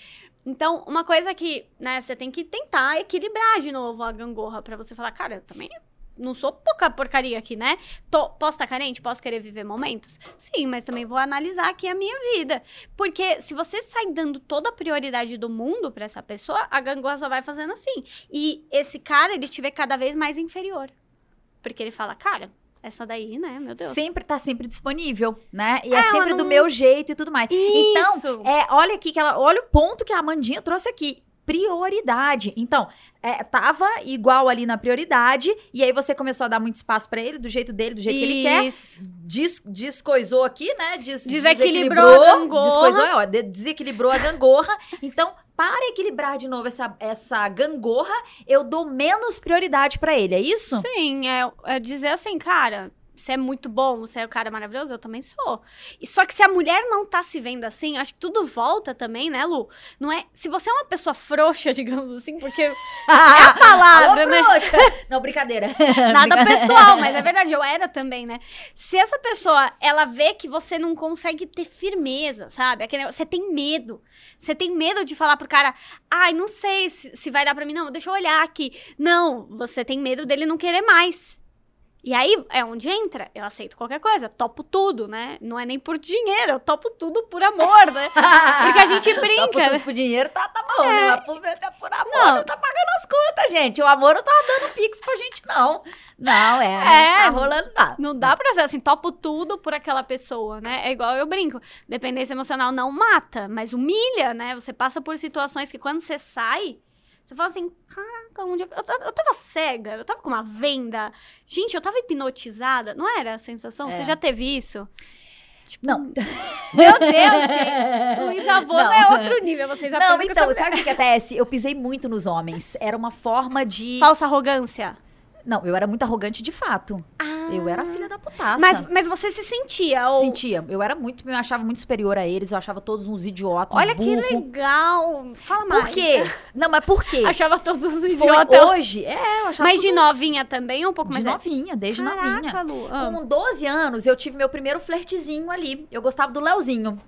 Então, uma coisa que, né, você tem que tentar equilibrar de novo a gangorra pra você falar, cara, eu também não sou pouca porcaria aqui, né? Tô, posso estar carente? Posso querer viver momentos? Sim, mas também vou analisar aqui a minha vida. Porque se você sai dando toda a prioridade do mundo pra essa pessoa, a gangorra só vai fazendo assim. E esse cara, ele te vê cada vez mais inferior. Porque ele fala, cara, essa daí, né, meu Deus. Sempre tá sempre disponível, né? E é, É, ela sempre do não- meu jeito e tudo mais. Então, Isso. É, olha aqui que ela, olha o ponto que a Amandinha trouxe aqui. Prioridade. Então, é, tava igual ali na prioridade, e aí você começou a dar muito espaço pra ele, do jeito dele, do jeito que ele quer. Isso. Des, descoisou aqui, né? Des, Desequilibrou desequilibrou, a gangorra. Descoisou, ó, de- desequilibrou a gangorra. Então, para equilibrar de novo essa, essa gangorra, eu dou menos prioridade pra ele, é isso? Sim, é, é dizer assim, cara, você é muito bom, você é o cara maravilhoso, eu também sou. E só que se a mulher não tá se vendo assim, acho que tudo volta também, né, Lu? Não é. Se você é uma pessoa frouxa, digamos assim, porque é a palavra, Alô, né? frouxa. Não, brincadeira. Nada pessoal, mas é verdade, eu era também, né? Se essa pessoa, ela vê que você não consegue ter firmeza, sabe? Aquele você tem medo. Você tem medo de falar pro cara, ai, não sei se, se vai dar pra mim, não, deixa eu olhar aqui. Não, você tem medo dele não querer mais. E aí é onde entra, eu aceito qualquer coisa, topo tudo, né? Não é nem por dinheiro, eu topo tudo por amor, né? Porque a gente brinca, por, né? tudo por dinheiro, tá, tá bom, né? Mas por, tá por amor, Não. não. tá pagando as contas, gente. O amor não tá dando pix pra gente, não. Não, é, não É, tá rolando nada. Não dá pra ser assim, topo tudo por aquela pessoa, né? É igual eu brinco. Dependência emocional não mata, mas humilha, né? Você passa por situações que quando você sai, você fala assim, caraca, onde eu, eu, eu tava cega, eu tava com uma venda. Gente, eu tava hipnotizada. Não era a sensação? Você É. já teve isso? Tipo, Não. Meu Deus, gente. Luiz Avô Não. é outro nível, vocês Não, então, sabe o que acontece? Eu pisei muito nos homens. Era uma forma de. Falsa arrogância. Não, eu era muito arrogante de fato. Eu era filha da putaça. Mas, mas você se sentia, ou... Sentia. Eu era muito, eu achava muito superior a eles, eu achava todos uns idiotas, Olha uns que legal. Fala mais. Por quê? Não, mas por quê? Achava todos os Foi idiotas. hoje. É, eu achava Mas de uns- novinha também, um pouco De mais velha? novinha, desde Caraca, novinha. Lu. ah. Com 12 anos, eu tive meu primeiro flertezinho ali. Eu gostava do Leozinho.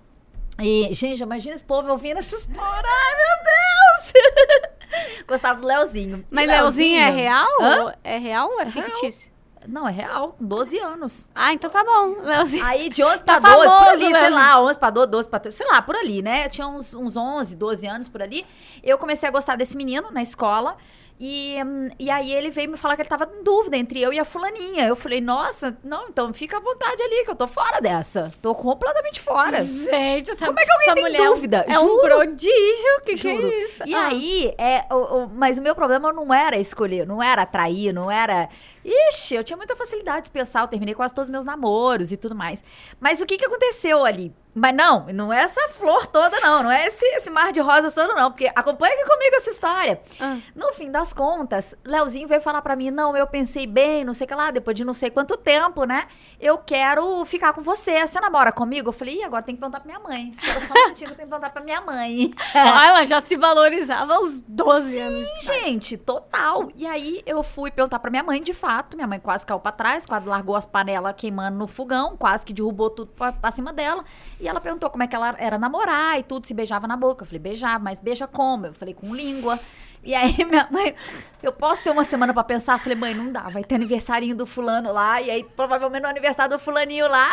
E, gente, imagina esse povo ouvindo essa história. Ai, meu Deus! gostava do Leozinho. Mas E Leozinho é real? Hã? É real ou é, É real. fictício? Não, é real, com 12 anos. Ah, então tá bom. Leozinho. Aí de 11 Tá pra 12, por famoso, ali, sei Leozinho. lá, 11 pra 12, 12 pra 13, sei lá, por ali, né? Eu tinha uns, uns 11, 12 anos por ali. Eu comecei a gostar desse menino na escola. E, hum, e aí ele veio me falar que ele tava em dúvida entre eu e a fulaninha. Eu falei, nossa, não, então fica à vontade ali, que eu tô fora dessa. Tô completamente fora. Gente, essa, Como é que alguém tem é um- dúvida? É um Juro. prodígio. Que que é isso? E Ah. aí, é, o, o- mas o meu problema não era escolher, não era atrair, não era. Ixi, eu tinha muita facilidade de dispensar, eu terminei quase todos os meus namoros e tudo mais. Mas o que, que aconteceu ali? Mas não, não é essa flor toda, não. Não é esse, esse mar de rosas todo, não. Porque acompanha aqui comigo essa história. Ah. No fim das contas, Leozinho veio falar pra mim: não, eu pensei bem, não sei o que lá, depois de não sei quanto tempo, né? Eu quero ficar com você. Você namora comigo? Eu falei: Ih, agora tem que perguntar pra minha mãe. Espera só um minutinho que eu tenho que perguntar pra minha mãe. Ah, ela já se valorizava aos 12 anos. Sim, gente, total. E aí eu fui perguntar pra minha mãe, de fato. Minha mãe quase caiu pra trás, quase largou as panelas queimando no fogão, quase que derrubou tudo pra cima dela. E ela perguntou como é que ela era namorar e tudo, se beijava na boca. Eu falei, beijava, mas beija como? Eu falei, com língua. E aí minha mãe, eu posso ter uma semana pra pensar? Eu falei, mãe, não dá, vai ter aniversário do fulano lá. E aí provavelmente no aniversário do fulaninho lá,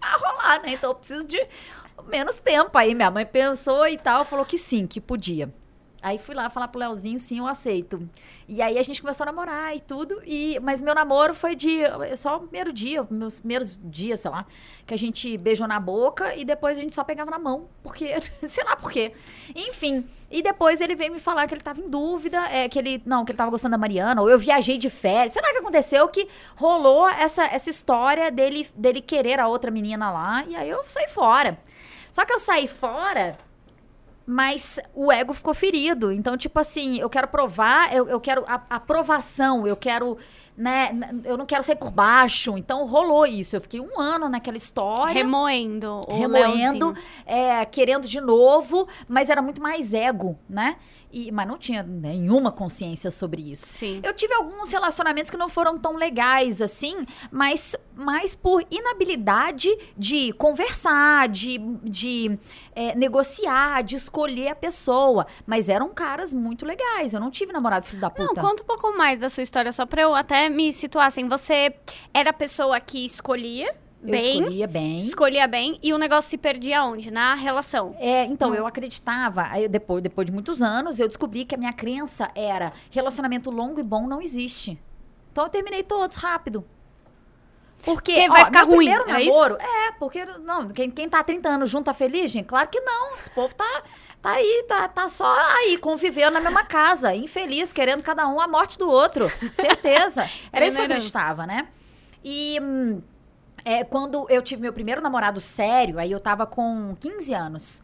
vai rolar, né? Então eu preciso de menos tempo. Aí minha mãe pensou e tal, falou que sim, que podia. Aí fui lá falar pro Leozinho, sim, eu aceito. E aí a gente começou a namorar e tudo. E, mas meu namoro foi de. Só o primeiro dia, meus primeiros dias, sei lá, que a gente beijou na boca e depois a gente só pegava na mão. Porque. sei lá por quê. Enfim. E depois ele veio me falar que ele tava em dúvida, é, que ele. Não, que ele tava gostando da Mariana, ou eu viajei de férias. Sei lá o que aconteceu, que rolou essa, essa história dele, dele querer a outra menina lá. E aí eu saí fora. Só que eu saí fora. Mas o ego ficou ferido. Então, tipo assim, eu quero provar, eu, eu quero a- aprovação, eu quero, né? Eu não quero sair por baixo. Então, rolou isso. Eu fiquei um ano naquela história. Remoendo. Remoendo, é, querendo de novo, mas era muito mais ego, né? E, mas não tinha nenhuma consciência sobre isso. Sim. Eu tive alguns relacionamentos que não foram tão legais assim, mas mais por inabilidade de conversar, de, de é, negociar, de escolher a pessoa. Mas eram caras muito legais. Eu não tive namorado filho da Não, puta. conta um pouco mais da sua história, só pra eu até me situar assim, você era a pessoa que escolhia Eu bem, escolhia bem. escolhia bem, e o negócio se perdia onde? Na relação. É, então, Hum. eu acreditava, aí depois, depois de muitos anos, eu descobri que a minha crença era relacionamento longo e bom não existe. Então eu terminei todos rápido. Porque, Porque vai ó, ficar meu ruim, primeiro é namoro, é, porque não, quem, quem tá há 30 anos junto tá feliz, gente? Claro que não. Esse povo tá, tá aí, tá, tá só aí, convivendo na mesma casa, infeliz, querendo cada um a morte do outro. Certeza. Era isso que eu acreditava, né? E hum, é, quando eu tive meu primeiro namorado sério, aí eu tava com 15 anos.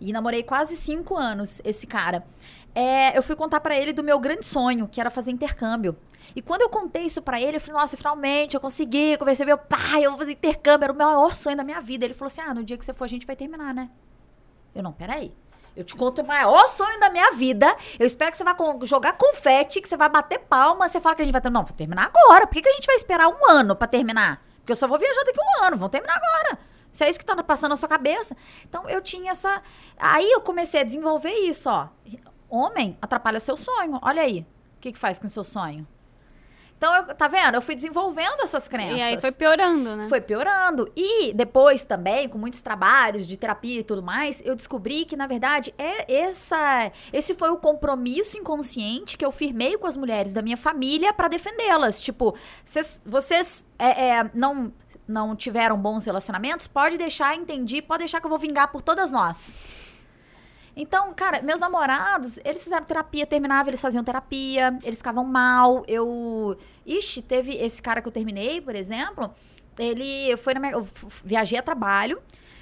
E namorei quase 5 anos esse cara. É, eu fui contar pra ele do meu grande sonho, que era fazer intercâmbio. E quando eu contei isso pra ele, eu falei, nossa, finalmente eu consegui, conversei meu pai, eu vou fazer intercâmbio, era o maior sonho da minha vida. Ele falou assim: ah, no dia que você for, a gente vai terminar, né? Eu não, peraí. Eu te conto o maior sonho da minha vida. Eu espero que você vá jogar confete, que você vai bater palma. Você fala que a gente vai terminar. Não, vou terminar agora. Por que, que a gente vai esperar um ano pra terminar? Porque eu só vou viajar daqui a um ano. Vamos terminar agora. Se é isso que tá passando na sua cabeça. Então eu tinha essa. Aí eu comecei a desenvolver isso, ó. Homem atrapalha seu sonho. Olha aí. O que, que faz com o seu sonho? Então, eu, tá vendo? Eu fui desenvolvendo essas crenças. E aí foi piorando, né? Foi piorando. E depois também, com muitos trabalhos de terapia e tudo mais, eu descobri que, na verdade, é essa, esse foi o compromisso inconsciente que eu firmei com as mulheres da minha família pra defendê-las. Tipo, cês- vocês é, é, não, não tiveram bons relacionamentos, pode deixar, entendi, pode deixar que eu vou vingar por todas nós. Então, cara, meus namorados, eles fizeram terapia, terminava, eles faziam terapia, eles ficavam mal. Eu. Ixi, teve esse cara que eu terminei, por exemplo, ele foi na minha. Eu viajei a trabalho.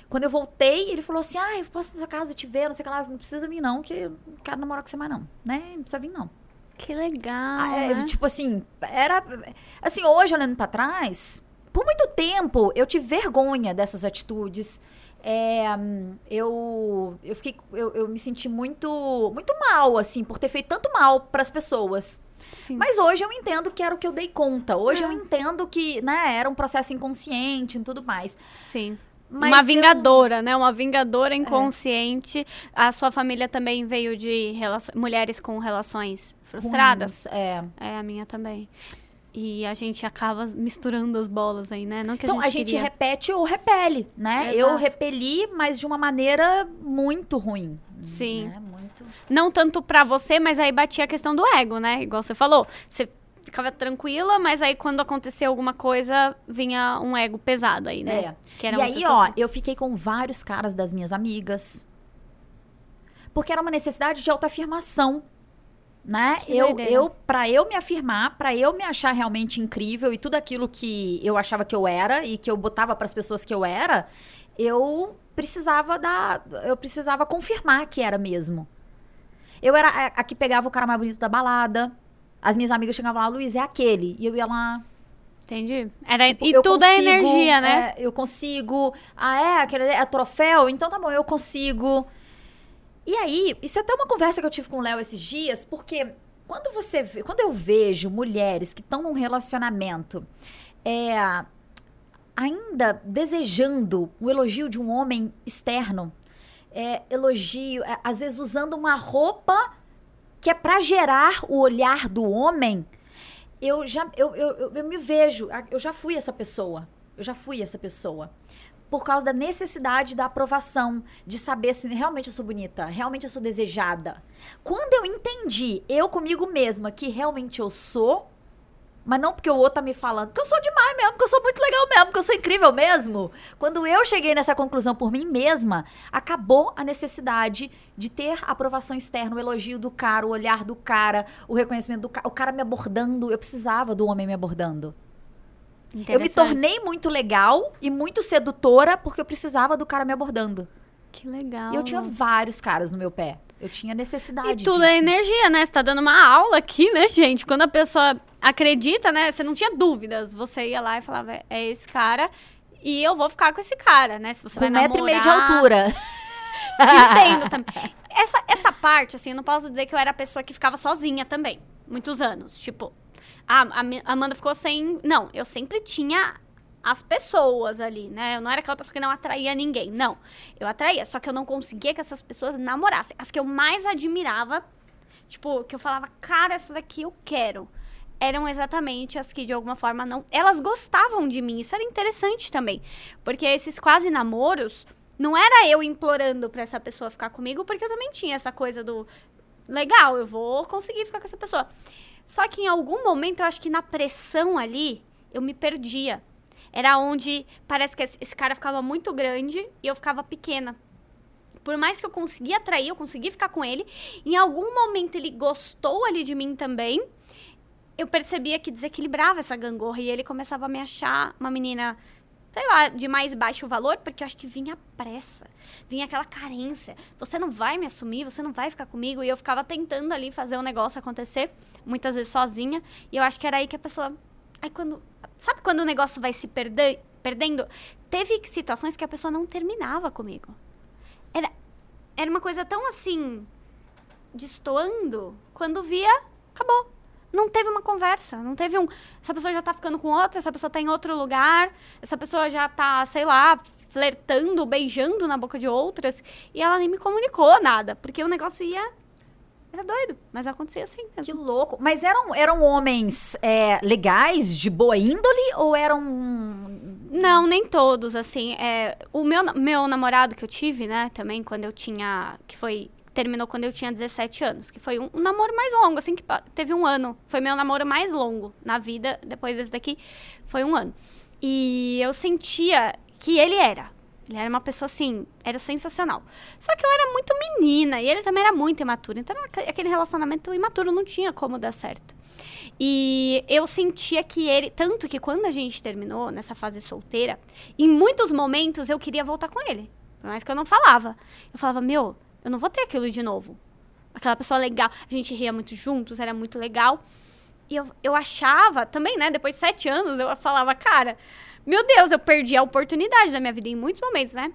Quando eu voltei, ele falou assim: Ah, eu posso na sua casa te ver, não sei o que lá, não precisa vir, não, que eu não quero namorar com você mais, não. Né? Não precisa vir, não. Que legal. Ah, é, né? Tipo assim, era. Assim, hoje, olhando pra trás, por muito tempo eu tive vergonha dessas atitudes. É, eu, eu fiquei. Eu, eu me senti muito, muito mal, assim, por ter feito tanto mal pras pessoas. Sim. Mas hoje eu entendo que era o que eu dei conta. Hoje É. eu entendo que, né, era um processo inconsciente e tudo mais. Sim. Mas uma eu- vingadora, né? Uma vingadora inconsciente. A sua família também veio de relaço- mulheres com relações frustradas? ruins, É. É, a minha também. E a gente acaba misturando as bolas aí, né? Não que Então, a gente, a gente queria. repete ou repele, né? Exato. Eu repeli, mas de uma maneira muito ruim. Sim. né? Muito. Não tanto pra você, mas aí batia a questão do ego, né? Igual você falou. Você ficava tranquila, mas aí quando acontecia alguma coisa, vinha um ego pesado aí, né? É. E aí, ó, eu fiquei com vários caras das minhas amigas. Porque era uma necessidade de autoafirmação. Né? Que Eu, doideira. eu, pra eu me afirmar, pra eu me achar realmente incrível e tudo aquilo que eu achava que eu era e que eu botava pras pessoas que eu era, eu precisava dar. Eu precisava confirmar que era mesmo. Eu era a, a que pegava o cara mais bonito da balada. As minhas amigas chegavam lá, Luiz, é aquele. E eu ia lá, Entendi. Era, Tipo, e tudo é consigo, energia, né? é, eu consigo. Ah, é? Aquele é troféu? Então tá bom, eu consigo. E aí, isso é até uma conversa que eu tive com o Léo esses dias, porque quando você vê- quando eu vejo mulheres que estão num relacionamento é, ainda desejando o elogio de um homem externo, é, elogio, é, às vezes usando uma roupa que é pra gerar o olhar do homem, eu já eu, eu, eu, eu me vejo, eu já fui essa pessoa. Eu já fui essa pessoa. Por causa da necessidade da aprovação, de saber se realmente eu sou bonita, realmente eu sou desejada. Quando eu entendi, eu comigo mesma, que realmente eu sou, mas não porque o outro tá me falando, porque eu sou demais mesmo, porque eu sou muito legal mesmo, porque eu sou incrível mesmo. Quando eu cheguei nessa conclusão por mim mesma, acabou a necessidade de ter aprovação externa, o elogio do cara, o olhar do cara, o reconhecimento do cara, o cara me abordando. Eu precisava do homem me abordando. Eu me tornei muito legal e muito sedutora porque eu precisava do cara me abordando. Que legal. E eu tinha vários caras no meu pé. Eu tinha necessidade E tudo disso. é energia, né? Você tá dando uma aula aqui, né, gente? Quando a pessoa acredita, né? Você não tinha dúvidas. Você ia lá e falava, é esse cara. E eu vou ficar com esse cara, né? Se você Com vai um metro e meio de altura. Te entendo também. Essa, essa parte, assim, eu não posso dizer que eu era a pessoa que ficava sozinha também. Muitos anos. Tipo, a, a Amanda ficou sem. Não, eu sempre tinha as pessoas ali, né? Eu não era aquela pessoa que não atraía ninguém. Não. Eu atraía, só que eu não conseguia que essas pessoas namorassem. As que eu mais admirava, tipo, que eu falava, cara, essa daqui eu quero. eram exatamente as que de alguma forma não. Elas gostavam de mim. Isso era interessante também. Porque esses quase namoros. Não era eu implorando pra essa pessoa ficar comigo, porque eu também tinha essa coisa do. Legal, eu vou conseguir ficar com essa pessoa. Só que em algum momento, eu acho que na pressão ali, eu me perdia. Era onde parece que esse cara ficava muito grande e eu ficava pequena. Por mais que eu conseguia atrair, eu conseguia ficar com ele, em algum momento ele gostou ali de mim também. Eu percebia que desequilibrava essa gangorra e ele começava a me achar uma menina, sei lá, de mais baixo valor, porque eu acho que vinha pressa, vinha aquela carência. Você não vai me assumir, você não vai ficar comigo. E eu ficava tentando ali fazer o negócio acontecer, muitas vezes sozinha. E eu acho que era aí que a pessoa. Aí quando. Sabe quando o negócio vai se perder, perdendo? Teve situações que a pessoa não terminava comigo. Era, era uma coisa tão assim. destoando. Quando via, acabou. Não teve uma conversa, não teve um. Essa pessoa já tá ficando com outra, essa pessoa tá em outro lugar, essa pessoa já tá, sei lá, flertando, beijando na boca de outras. E ela nem me comunicou nada, porque o negócio ia. Era doido, mas acontecia assim mesmo. Que louco. Mas eram, eram homens é, legais, de boa índole, ou eram. Não, nem todos, assim. É, o meu, meu namorado que eu tive, né, também, quando eu tinha. Que foi. Terminou quando eu tinha 17 anos. Que foi um, um namoro mais longo, assim, que teve um ano. Foi meu namoro mais longo na vida. Depois desse daqui, foi um ano. E eu sentia que ele era. Ele era uma pessoa assim, era sensacional. Só que eu era muito menina e ele também era muito imaturo. Então, aquele relacionamento imaturo não tinha como dar certo. E eu sentia que ele. Tanto que quando a gente terminou nessa fase solteira, em muitos momentos eu queria voltar com ele. Por mais que eu não falava. Eu falava, meu, eu não vou ter aquilo de novo. Aquela pessoa legal. A gente ria muito juntos, era muito legal. E eu, eu achava, também, né? Depois de sete anos, eu falava, cara, meu Deus, eu perdi a oportunidade da minha vida em muitos momentos, né?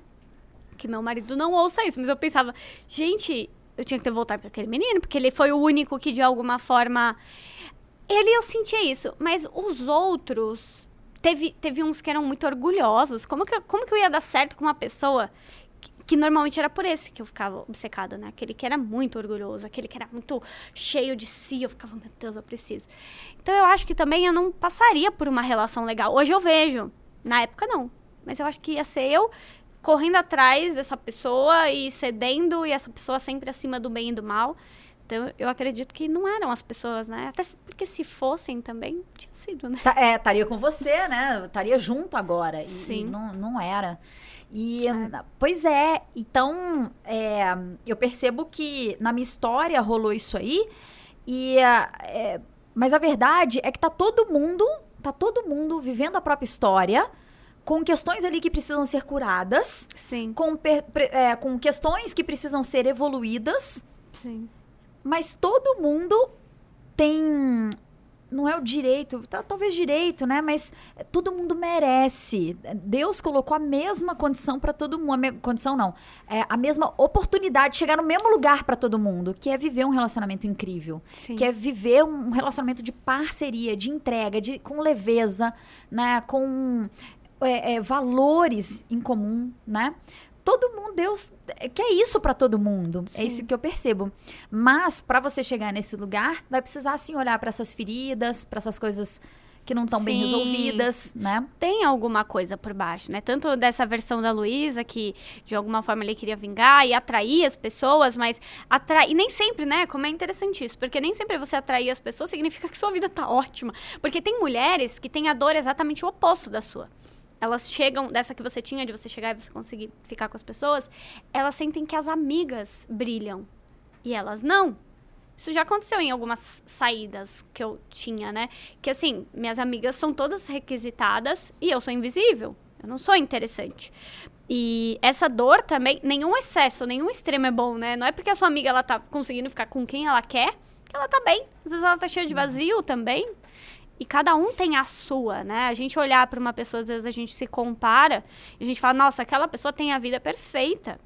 Que meu marido não ouça isso, mas eu pensava, gente, eu tinha que ter voltado para aquele menino, porque ele foi o único que de alguma forma. Ele eu sentia isso, mas os outros. Teve, teve uns que eram muito orgulhosos. Como que, como que eu ia dar certo com uma pessoa que, normalmente era por esse que eu ficava obcecada, né? Aquele que era muito orgulhoso, aquele que era muito cheio de si. Eu ficava, meu Deus, eu preciso. Então eu acho que também eu não passaria por uma relação legal. Hoje eu vejo. Na época, não. Mas eu acho que ia ser eu correndo atrás dessa pessoa e cedendo, e essa pessoa sempre acima do bem e do mal. Então, eu acredito que não eram as pessoas, né? Até porque se fossem também, tinha sido, né? Tá- é, estaria com você, né? Estaria junto agora. E, Sim. e não, não era. E, pois é, então é, eu percebo que na minha história rolou isso aí. E, é, mas a verdade é que tá todo mundo, tá todo mundo vivendo a própria história, com questões ali que precisam ser curadas, Sim, com, per- é, com questões que precisam ser evoluídas. sim. Mas todo mundo tem. Não é o direito, tal- talvez direito, né? Mas todo mundo merece. Deus colocou a mesma condição para todo mundo. A me- condição não. É, a mesma oportunidade de chegar no mesmo lugar para todo mundo, que é viver um relacionamento incrível. Sim. Que é viver um relacionamento de parceria, de entrega, de, com leveza, né? Com é, é, valores em comum, né? Todo mundo, Deus quer isso para todo mundo. Sim. É isso que eu percebo. Mas para você chegar nesse lugar, vai precisar sim olhar para essas feridas, para essas coisas que não estão bem resolvidas, né? Tem alguma coisa por baixo, né? Tanto dessa versão da Luísa, que de alguma forma ele queria vingar e atrair as pessoas, mas atrair. E nem sempre, né? Como é interessante isso, porque nem sempre você atrair as pessoas significa que sua vida tá ótima. Porque tem mulheres que têm a dor exatamente o oposto da sua. Elas chegam, dessa que você tinha, de você chegar e você conseguir ficar com as pessoas, elas sentem que as amigas brilham. E elas não. Isso já aconteceu em algumas saídas que eu tinha, né? Que assim, minhas amigas são todas requisitadas e eu sou invisível. Eu não sou interessante. E essa dor também, nenhum excesso, nenhum extremo é bom, né? Não é porque a sua amiga ela tá conseguindo ficar com quem ela quer que ela tá bem. Às vezes ela tá cheia de vazio também. E cada um tem a sua, né? A gente olhar para uma pessoa, às vezes a gente se compara e a gente fala, nossa, aquela pessoa tem a vida perfeita.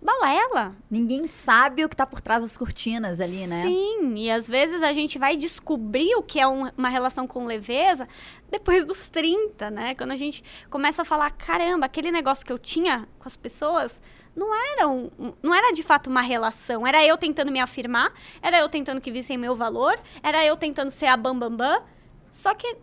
Balela. Ninguém sabe o que tá por trás das cortinas ali, né? Sim, e às vezes a gente vai descobrir o que é um- uma relação com leveza depois dos 30, né? Quando a gente começa a falar, caramba, aquele negócio que eu tinha com as pessoas não era, um, não era de fato uma relação. Era eu tentando me afirmar, era eu tentando que vissem meu valor, era eu tentando ser a bambambam. Bam, bam. Só que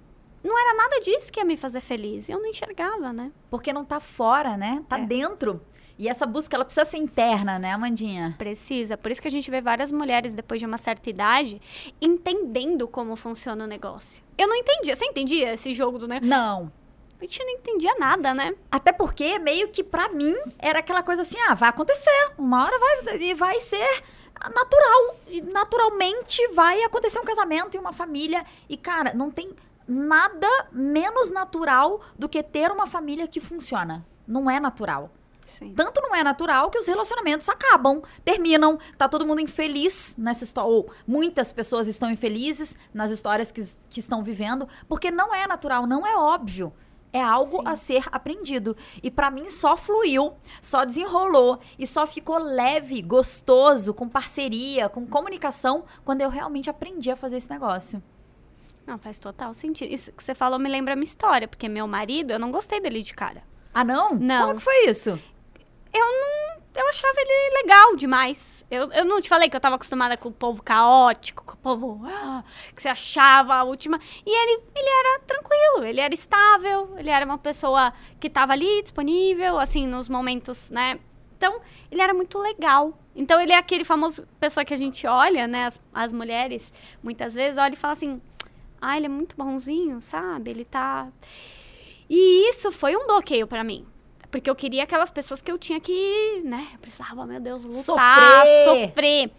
não era nada disso que ia me fazer feliz. Eu não enxergava, né? Porque não tá fora, né? Tá É. dentro. E essa busca, ela precisa ser interna, né, Amandinha? Precisa. Por isso que a gente vê várias mulheres, depois de uma certa idade, entendendo como funciona o negócio. Eu não entendia. Você entendia esse jogo do negócio? Não. A gente não entendia nada, né? Até porque, meio que pra mim, era aquela coisa assim, ah, vai acontecer. Uma hora vai, e vai ser natural. Naturalmente vai acontecer um casamento e uma família. E, cara, não tem nada menos natural do que ter uma família que funciona. Não é natural. Sim. Tanto não é natural que os relacionamentos acabam, terminam, tá todo mundo infeliz nessa história, ou muitas pessoas estão infelizes nas histórias que, que estão vivendo, porque não é natural, não é óbvio. É algo Sim. a ser aprendido. E pra mim só fluiu, só desenrolou e só ficou leve, gostoso, com parceria, com comunicação, quando eu realmente aprendi a fazer esse negócio. Não, faz total sentido. Isso que você falou me lembra a minha história, porque meu marido, eu não gostei dele de cara. Ah, não? Não. Como que foi isso? Eu não. Eu achava ele legal demais. Eu, eu não te falei que eu tava acostumada com o povo caótico, com o povo ah, que você achava a última. E ele, ele era tranquilo, ele era estável, ele era uma pessoa que tava ali disponível, assim, nos momentos, né? Então, ele era muito legal. Então, ele é aquele famoso pessoa que a gente olha, né? As, as mulheres, muitas vezes, olha e fala assim: ah, ele é muito bonzinho, sabe? Ele tá. E isso foi um bloqueio pra mim. Porque eu queria aquelas pessoas que eu tinha que, né? Eu precisava, meu Deus, lutar, Sofrer. sofrer.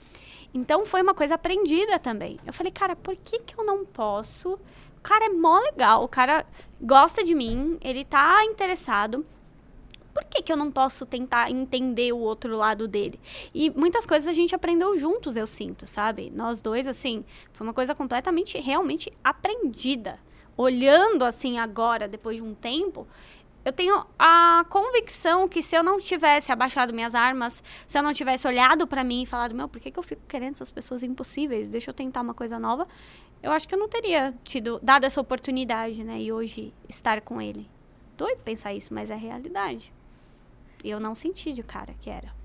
Então foi uma coisa aprendida também. Eu falei, cara, por que que eu não posso? O cara é mó legal, o cara gosta de mim, ele tá interessado. Por que que eu não posso tentar entender o outro lado dele? E muitas coisas a gente aprendeu juntos, eu sinto, sabe? Nós dois, assim, foi uma coisa completamente, realmente aprendida. Olhando, assim, agora, depois de um tempo, eu tenho a convicção que se eu não tivesse abaixado minhas armas, se eu não tivesse olhado pra mim e falado, meu, por que, que eu fico querendo essas pessoas impossíveis? Deixa eu tentar uma coisa nova. Eu acho que eu não teria tido, dado essa oportunidade, né? E hoje estar com ele. Doido pensar isso, mas é realidade. E eu não senti de cara que era.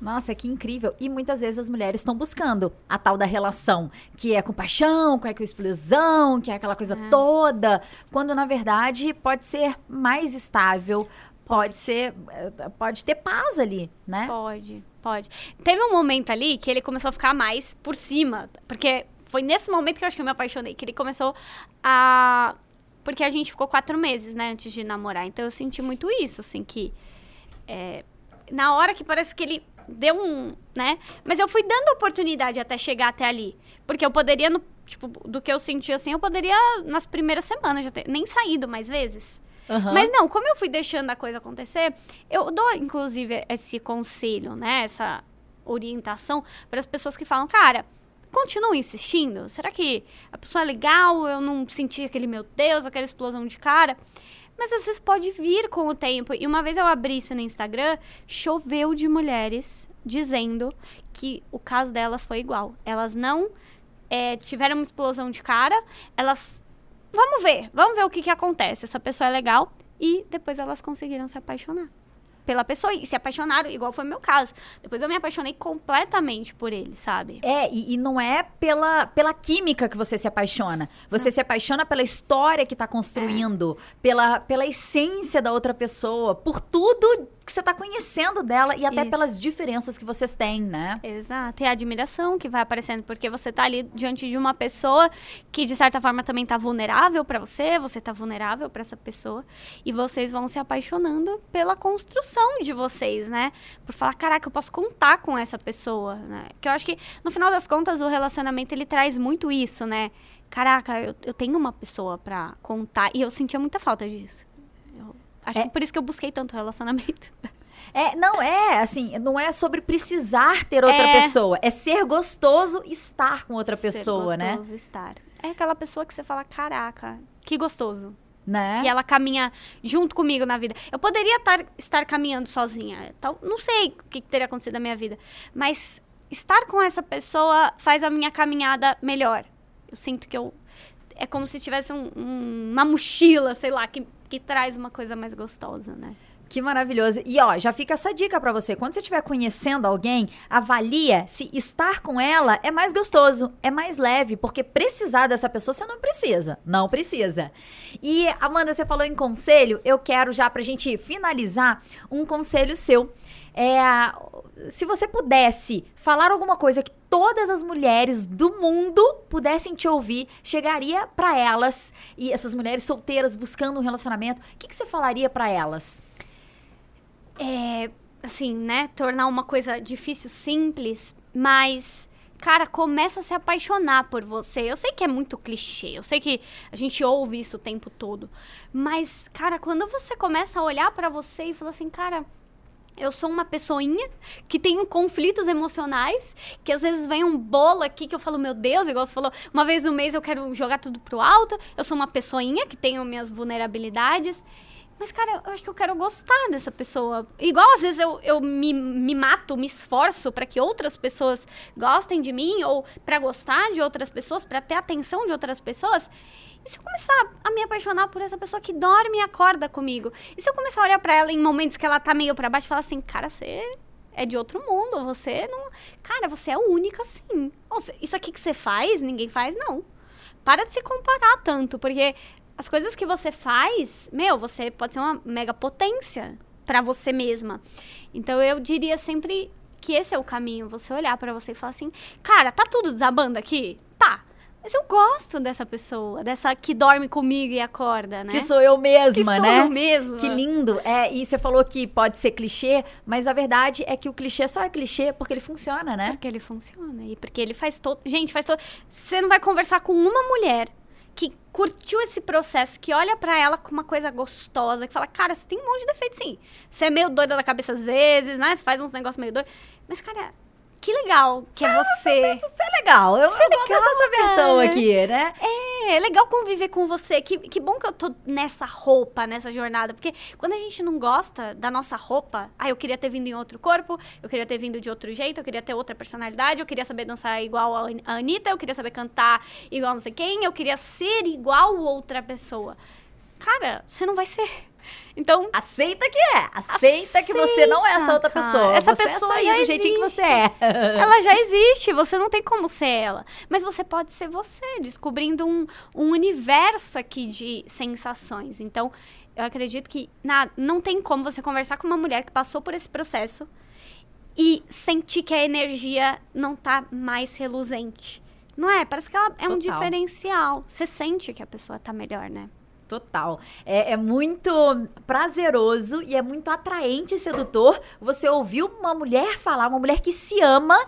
Nossa, que incrível. E muitas vezes as mulheres estão buscando a tal da relação, que é com paixão, que é com explosão, que é aquela coisa É. toda, quando na verdade pode ser mais estável, pode ser, eh, pode ter paz ali, né? Pode, pode. Teve um momento ali que ele começou a ficar mais por cima, porque foi nesse momento que eu acho que eu me apaixonei, que ele começou a. Porque a gente ficou quatro meses, né, antes de namorar. Então eu senti muito isso, assim, que. é, na hora que parece que ele deu um. né? Mas eu fui dando oportunidade até chegar até ali. Porque eu poderia, no- tipo, do que eu senti assim, eu poderia, nas primeiras semanas, já ter nem saído mais vezes. Aham. Mas não, como eu fui deixando a coisa acontecer, eu dou, inclusive, esse conselho, né? Essa orientação para as pessoas que falam, cara, continua insistindo. Será que a pessoa é legal? Eu não senti aquele, meu Deus, aquela explosão de cara. Mas às vezes pode vir com o tempo. E uma vez eu abri isso no Instagram, choveu de mulheres dizendo que o caso delas foi igual. Elas não é, tiveram uma explosão de cara, elas. Vamos ver, vamos ver o que, que acontece. Essa pessoa é legal. E depois elas conseguiram se apaixonar pela pessoa e se apaixonaram, igual foi o meu caso. Depois eu me apaixonei completamente por ele, sabe? É, e, e não é pela, pela química que você se apaixona. Você se apaixona pela história que tá construindo, pela, pela essência da outra pessoa, por tudo que você tá conhecendo dela e até Isso. pelas diferenças que vocês têm, né? Exato. E a admiração que vai aparecendo, porque você tá ali diante de uma pessoa que, de certa forma, também tá vulnerável pra você, você tá vulnerável pra essa pessoa, e vocês vão se apaixonando pela construção de vocês, né? Por falar, caraca, eu posso contar com essa pessoa, né? Que eu acho que, no final das contas, o relacionamento, ele traz muito isso, né? Caraca, eu, eu tenho uma pessoa pra contar, e eu sentia muita falta disso. Acho É. que por isso que eu busquei tanto relacionamento. É, não é, assim, não é sobre precisar ter outra É. pessoa, é ser gostoso estar com outra Ser pessoa, né? gostoso estar. É aquela pessoa que você fala, caraca, que gostoso. Né? Que ela caminha junto comigo na vida. Eu poderia tar- estar caminhando sozinha. Tal, não sei o que que teria acontecido na minha vida. Mas estar com essa pessoa faz a minha caminhada melhor. Eu sinto que eu. É como se tivesse um- um- uma mochila, sei lá, que, que traz uma coisa mais gostosa, né? Que maravilhoso. E ó, já fica essa dica pra você. Quando você estiver conhecendo alguém, avalia se estar com ela é mais gostoso, é mais leve, porque precisar dessa pessoa você não precisa. Não precisa. E Amanda, você falou em conselho, eu quero já pra gente finalizar um conselho seu. É, se você pudesse falar alguma coisa que todas as mulheres do mundo pudessem te ouvir, chegaria pra elas e essas mulheres solteiras buscando um relacionamento, o que, que você falaria pra elas? é, assim, né, tornar uma coisa difícil simples, mas cara, começa a se apaixonar por você. Eu sei que é muito clichê, eu sei que a gente ouve isso o tempo todo, mas cara, quando você começa a olhar pra você e falar assim, cara, eu sou uma pessoinha que tem conflitos emocionais, que às vezes vem um bolo aqui que eu falo, meu Deus, igual você falou, uma vez no mês eu quero jogar tudo pro alto. Eu sou uma pessoinha que tenho minhas vulnerabilidades. Mas, cara, eu acho que eu quero gostar dessa pessoa. Igual às vezes eu, eu me, me mato, me esforço para que outras pessoas gostem de mim, ou para gostar de outras pessoas, para ter atenção de outras pessoas. E se eu começar a me apaixonar por essa pessoa que dorme e acorda comigo? E se eu começar a olhar para ela em momentos que ela tá meio para baixo e falar assim, cara, você é de outro mundo, você não. Cara, você é única sim. Isso aqui que você faz, ninguém faz, não. Para de se comparar tanto, porque as coisas que você faz, meu, você pode ser uma mega potência pra você mesma. Então eu diria sempre que esse é o caminho, você olhar pra você e falar assim: "Cara, tá tudo desabando aqui?" Tá. Mas eu gosto dessa pessoa, dessa que dorme comigo e acorda, né? Que sou eu mesma, Que sou né? eu mesma. Que lindo. É, e você falou que pode ser clichê, mas a verdade é que o clichê só é clichê porque ele funciona, né? Porque ele funciona e porque ele faz todo. Gente, faz todo. Você não vai conversar com uma mulher que curtiu esse processo, que olha pra ela com uma coisa gostosa, que fala, cara, você tem um monte de defeito sim. Você é meio doida da cabeça às vezes, né? Você faz uns negócios meio doidos. Mas, cara, que legal que é você. Isso é legal. Eu, Isso é eu gosto legal, dessa versão aqui, né? É, é legal conviver com você. Que, que bom que eu tô nessa roupa, nessa jornada. Porque quando a gente não gosta da nossa roupa, ah, eu queria ter vindo em outro corpo, eu queria ter vindo de outro jeito, eu queria ter outra personalidade, eu queria saber dançar igual a Anitta, eu queria saber cantar igual não sei quem, eu queria ser igual outra pessoa. Cara, você não vai ser. Então, Aceita que é. Aceita, que você não é essa outra Aceita, pessoa. cara. Essa você pessoa é sair já do jeitinho que você é. ela já existe, você não tem como ser ela. Mas você pode ser você, descobrindo um, um universo aqui de sensações. Então, eu acredito que na, não tem como você conversar com uma mulher que passou por esse processo e sentir que a energia não tá mais reluzente. Não é? Parece que ela é um Total. diferencial. Você sente que a pessoa tá melhor, né? Total. É, é muito prazeroso e é muito atraente e sedutor você ouvir uma mulher falar, uma mulher que se ama.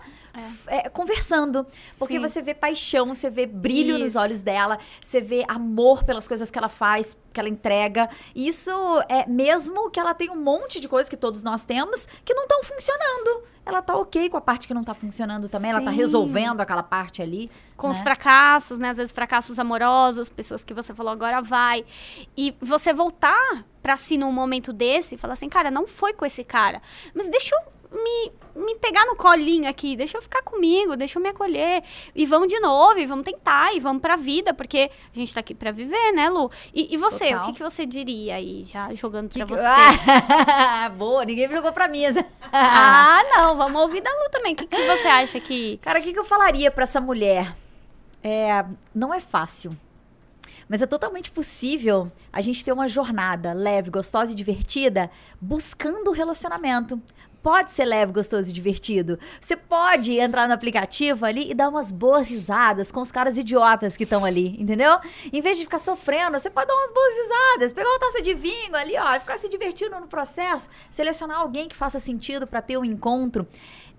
F- é, conversando, porque Sim. você vê paixão, você vê brilho nos Isso. olhos dela, você vê amor pelas coisas que ela faz, que ela entrega. Isso é mesmo que ela tem um monte de coisas que todos nós temos que não estão funcionando. Ela tá ok com a parte que não tá funcionando também, ela tá Sim. resolvendo aquela parte ali. com os né? fracassos, né? Às vezes fracassos amorosos, pessoas que você falou agora vai. E você voltar pra si num momento desse e falar assim, cara, não foi com esse cara. Mas deixa eu me, me pegar no colinho aqui, deixa eu ficar comigo, deixa eu me acolher. E vamos de novo, e vamos tentar, e vamos pra vida, porque a gente tá aqui pra viver, né, Lu? E, e você, Total. o que, que você diria aí, já jogando Que pra que- você? Ah, boa, ninguém jogou pra mim. Ah, não, vamos ouvir da Lu também. O que, que você acha que. Cara, o que, que eu falaria pra essa mulher? É, não é fácil. Mas é totalmente possível a gente ter uma jornada leve, gostosa e divertida buscando o relacionamento. Pode ser leve, gostoso e divertido. Você pode entrar no aplicativo ali e dar umas boas risadas com os caras idiotas que estão ali, entendeu? Em vez de ficar sofrendo, você pode dar umas boas risadas, pegar uma taça de vinho ali, ó, e ficar se divertindo no processo, selecionar alguém que faça sentido pra ter um encontro.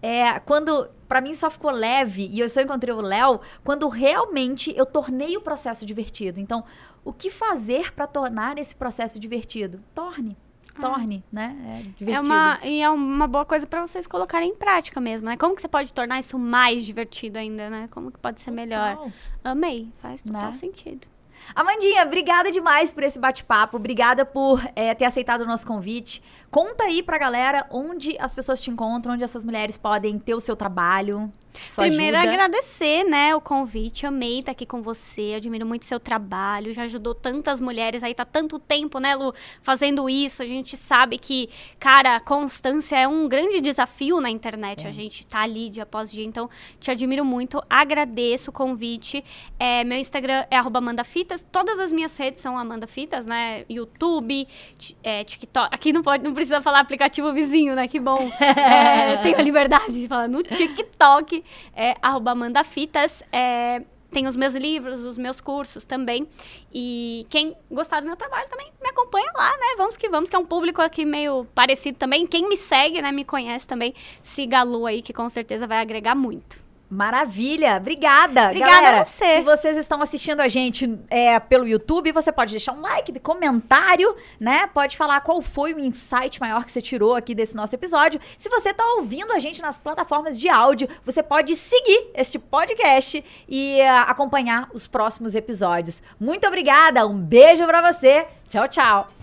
É, quando pra mim só ficou leve e eu só encontrei o Léo quando realmente eu tornei o processo divertido. Então, o que fazer pra tornar esse processo divertido? Torne, torne, né? É divertido. É uma, e é uma boa coisa pra vocês colocarem em prática mesmo, né? Como que você pode tornar isso mais divertido ainda, né? Como que pode ser melhor? Total. Amei, faz total Né? sentido. Amandinha, obrigada demais por esse bate-papo. Obrigada por é, ter aceitado o nosso convite. Conta aí pra galera onde as pessoas te encontram, onde essas mulheres podem ter o seu trabalho. Sua Primeiro, ajuda. agradecer, né, o convite. Amei estar aqui com você. Admiro muito seu trabalho. Já ajudou tantas mulheres aí, tá tanto tempo, né, Lu, fazendo isso. A gente sabe que, cara, constância é um grande desafio na internet. É. A gente tá ali dia após dia. Então, te admiro muito. Agradeço o convite. É, meu Instagram é arroba Amanda Fitas. Todas as minhas redes são Amanda Fitas, né? YouTube, é, TikTok. Aqui não pode, não precisa falar aplicativo vizinho, né? Que bom. É, tenho a liberdade de falar no TikTok, é arroba Amanda Fitas. É, tem os meus livros, os meus cursos também. E quem gostar do meu trabalho também me acompanha lá, né? Vamos que vamos, que é um público aqui meio parecido também. Quem me segue, né, me conhece também, siga a Lu aí, que com certeza vai agregar muito. Maravilha, obrigada. Obrigada Galera, a você. se vocês estão assistindo a gente é, pelo YouTube, você pode deixar um like, comentário, né? Pode falar qual foi o insight maior que você tirou aqui desse nosso episódio. Se você tá ouvindo a gente nas plataformas de áudio, você pode seguir este podcast e ah, acompanhar os próximos episódios. Muito obrigada, um beijo pra você. Tchau, tchau.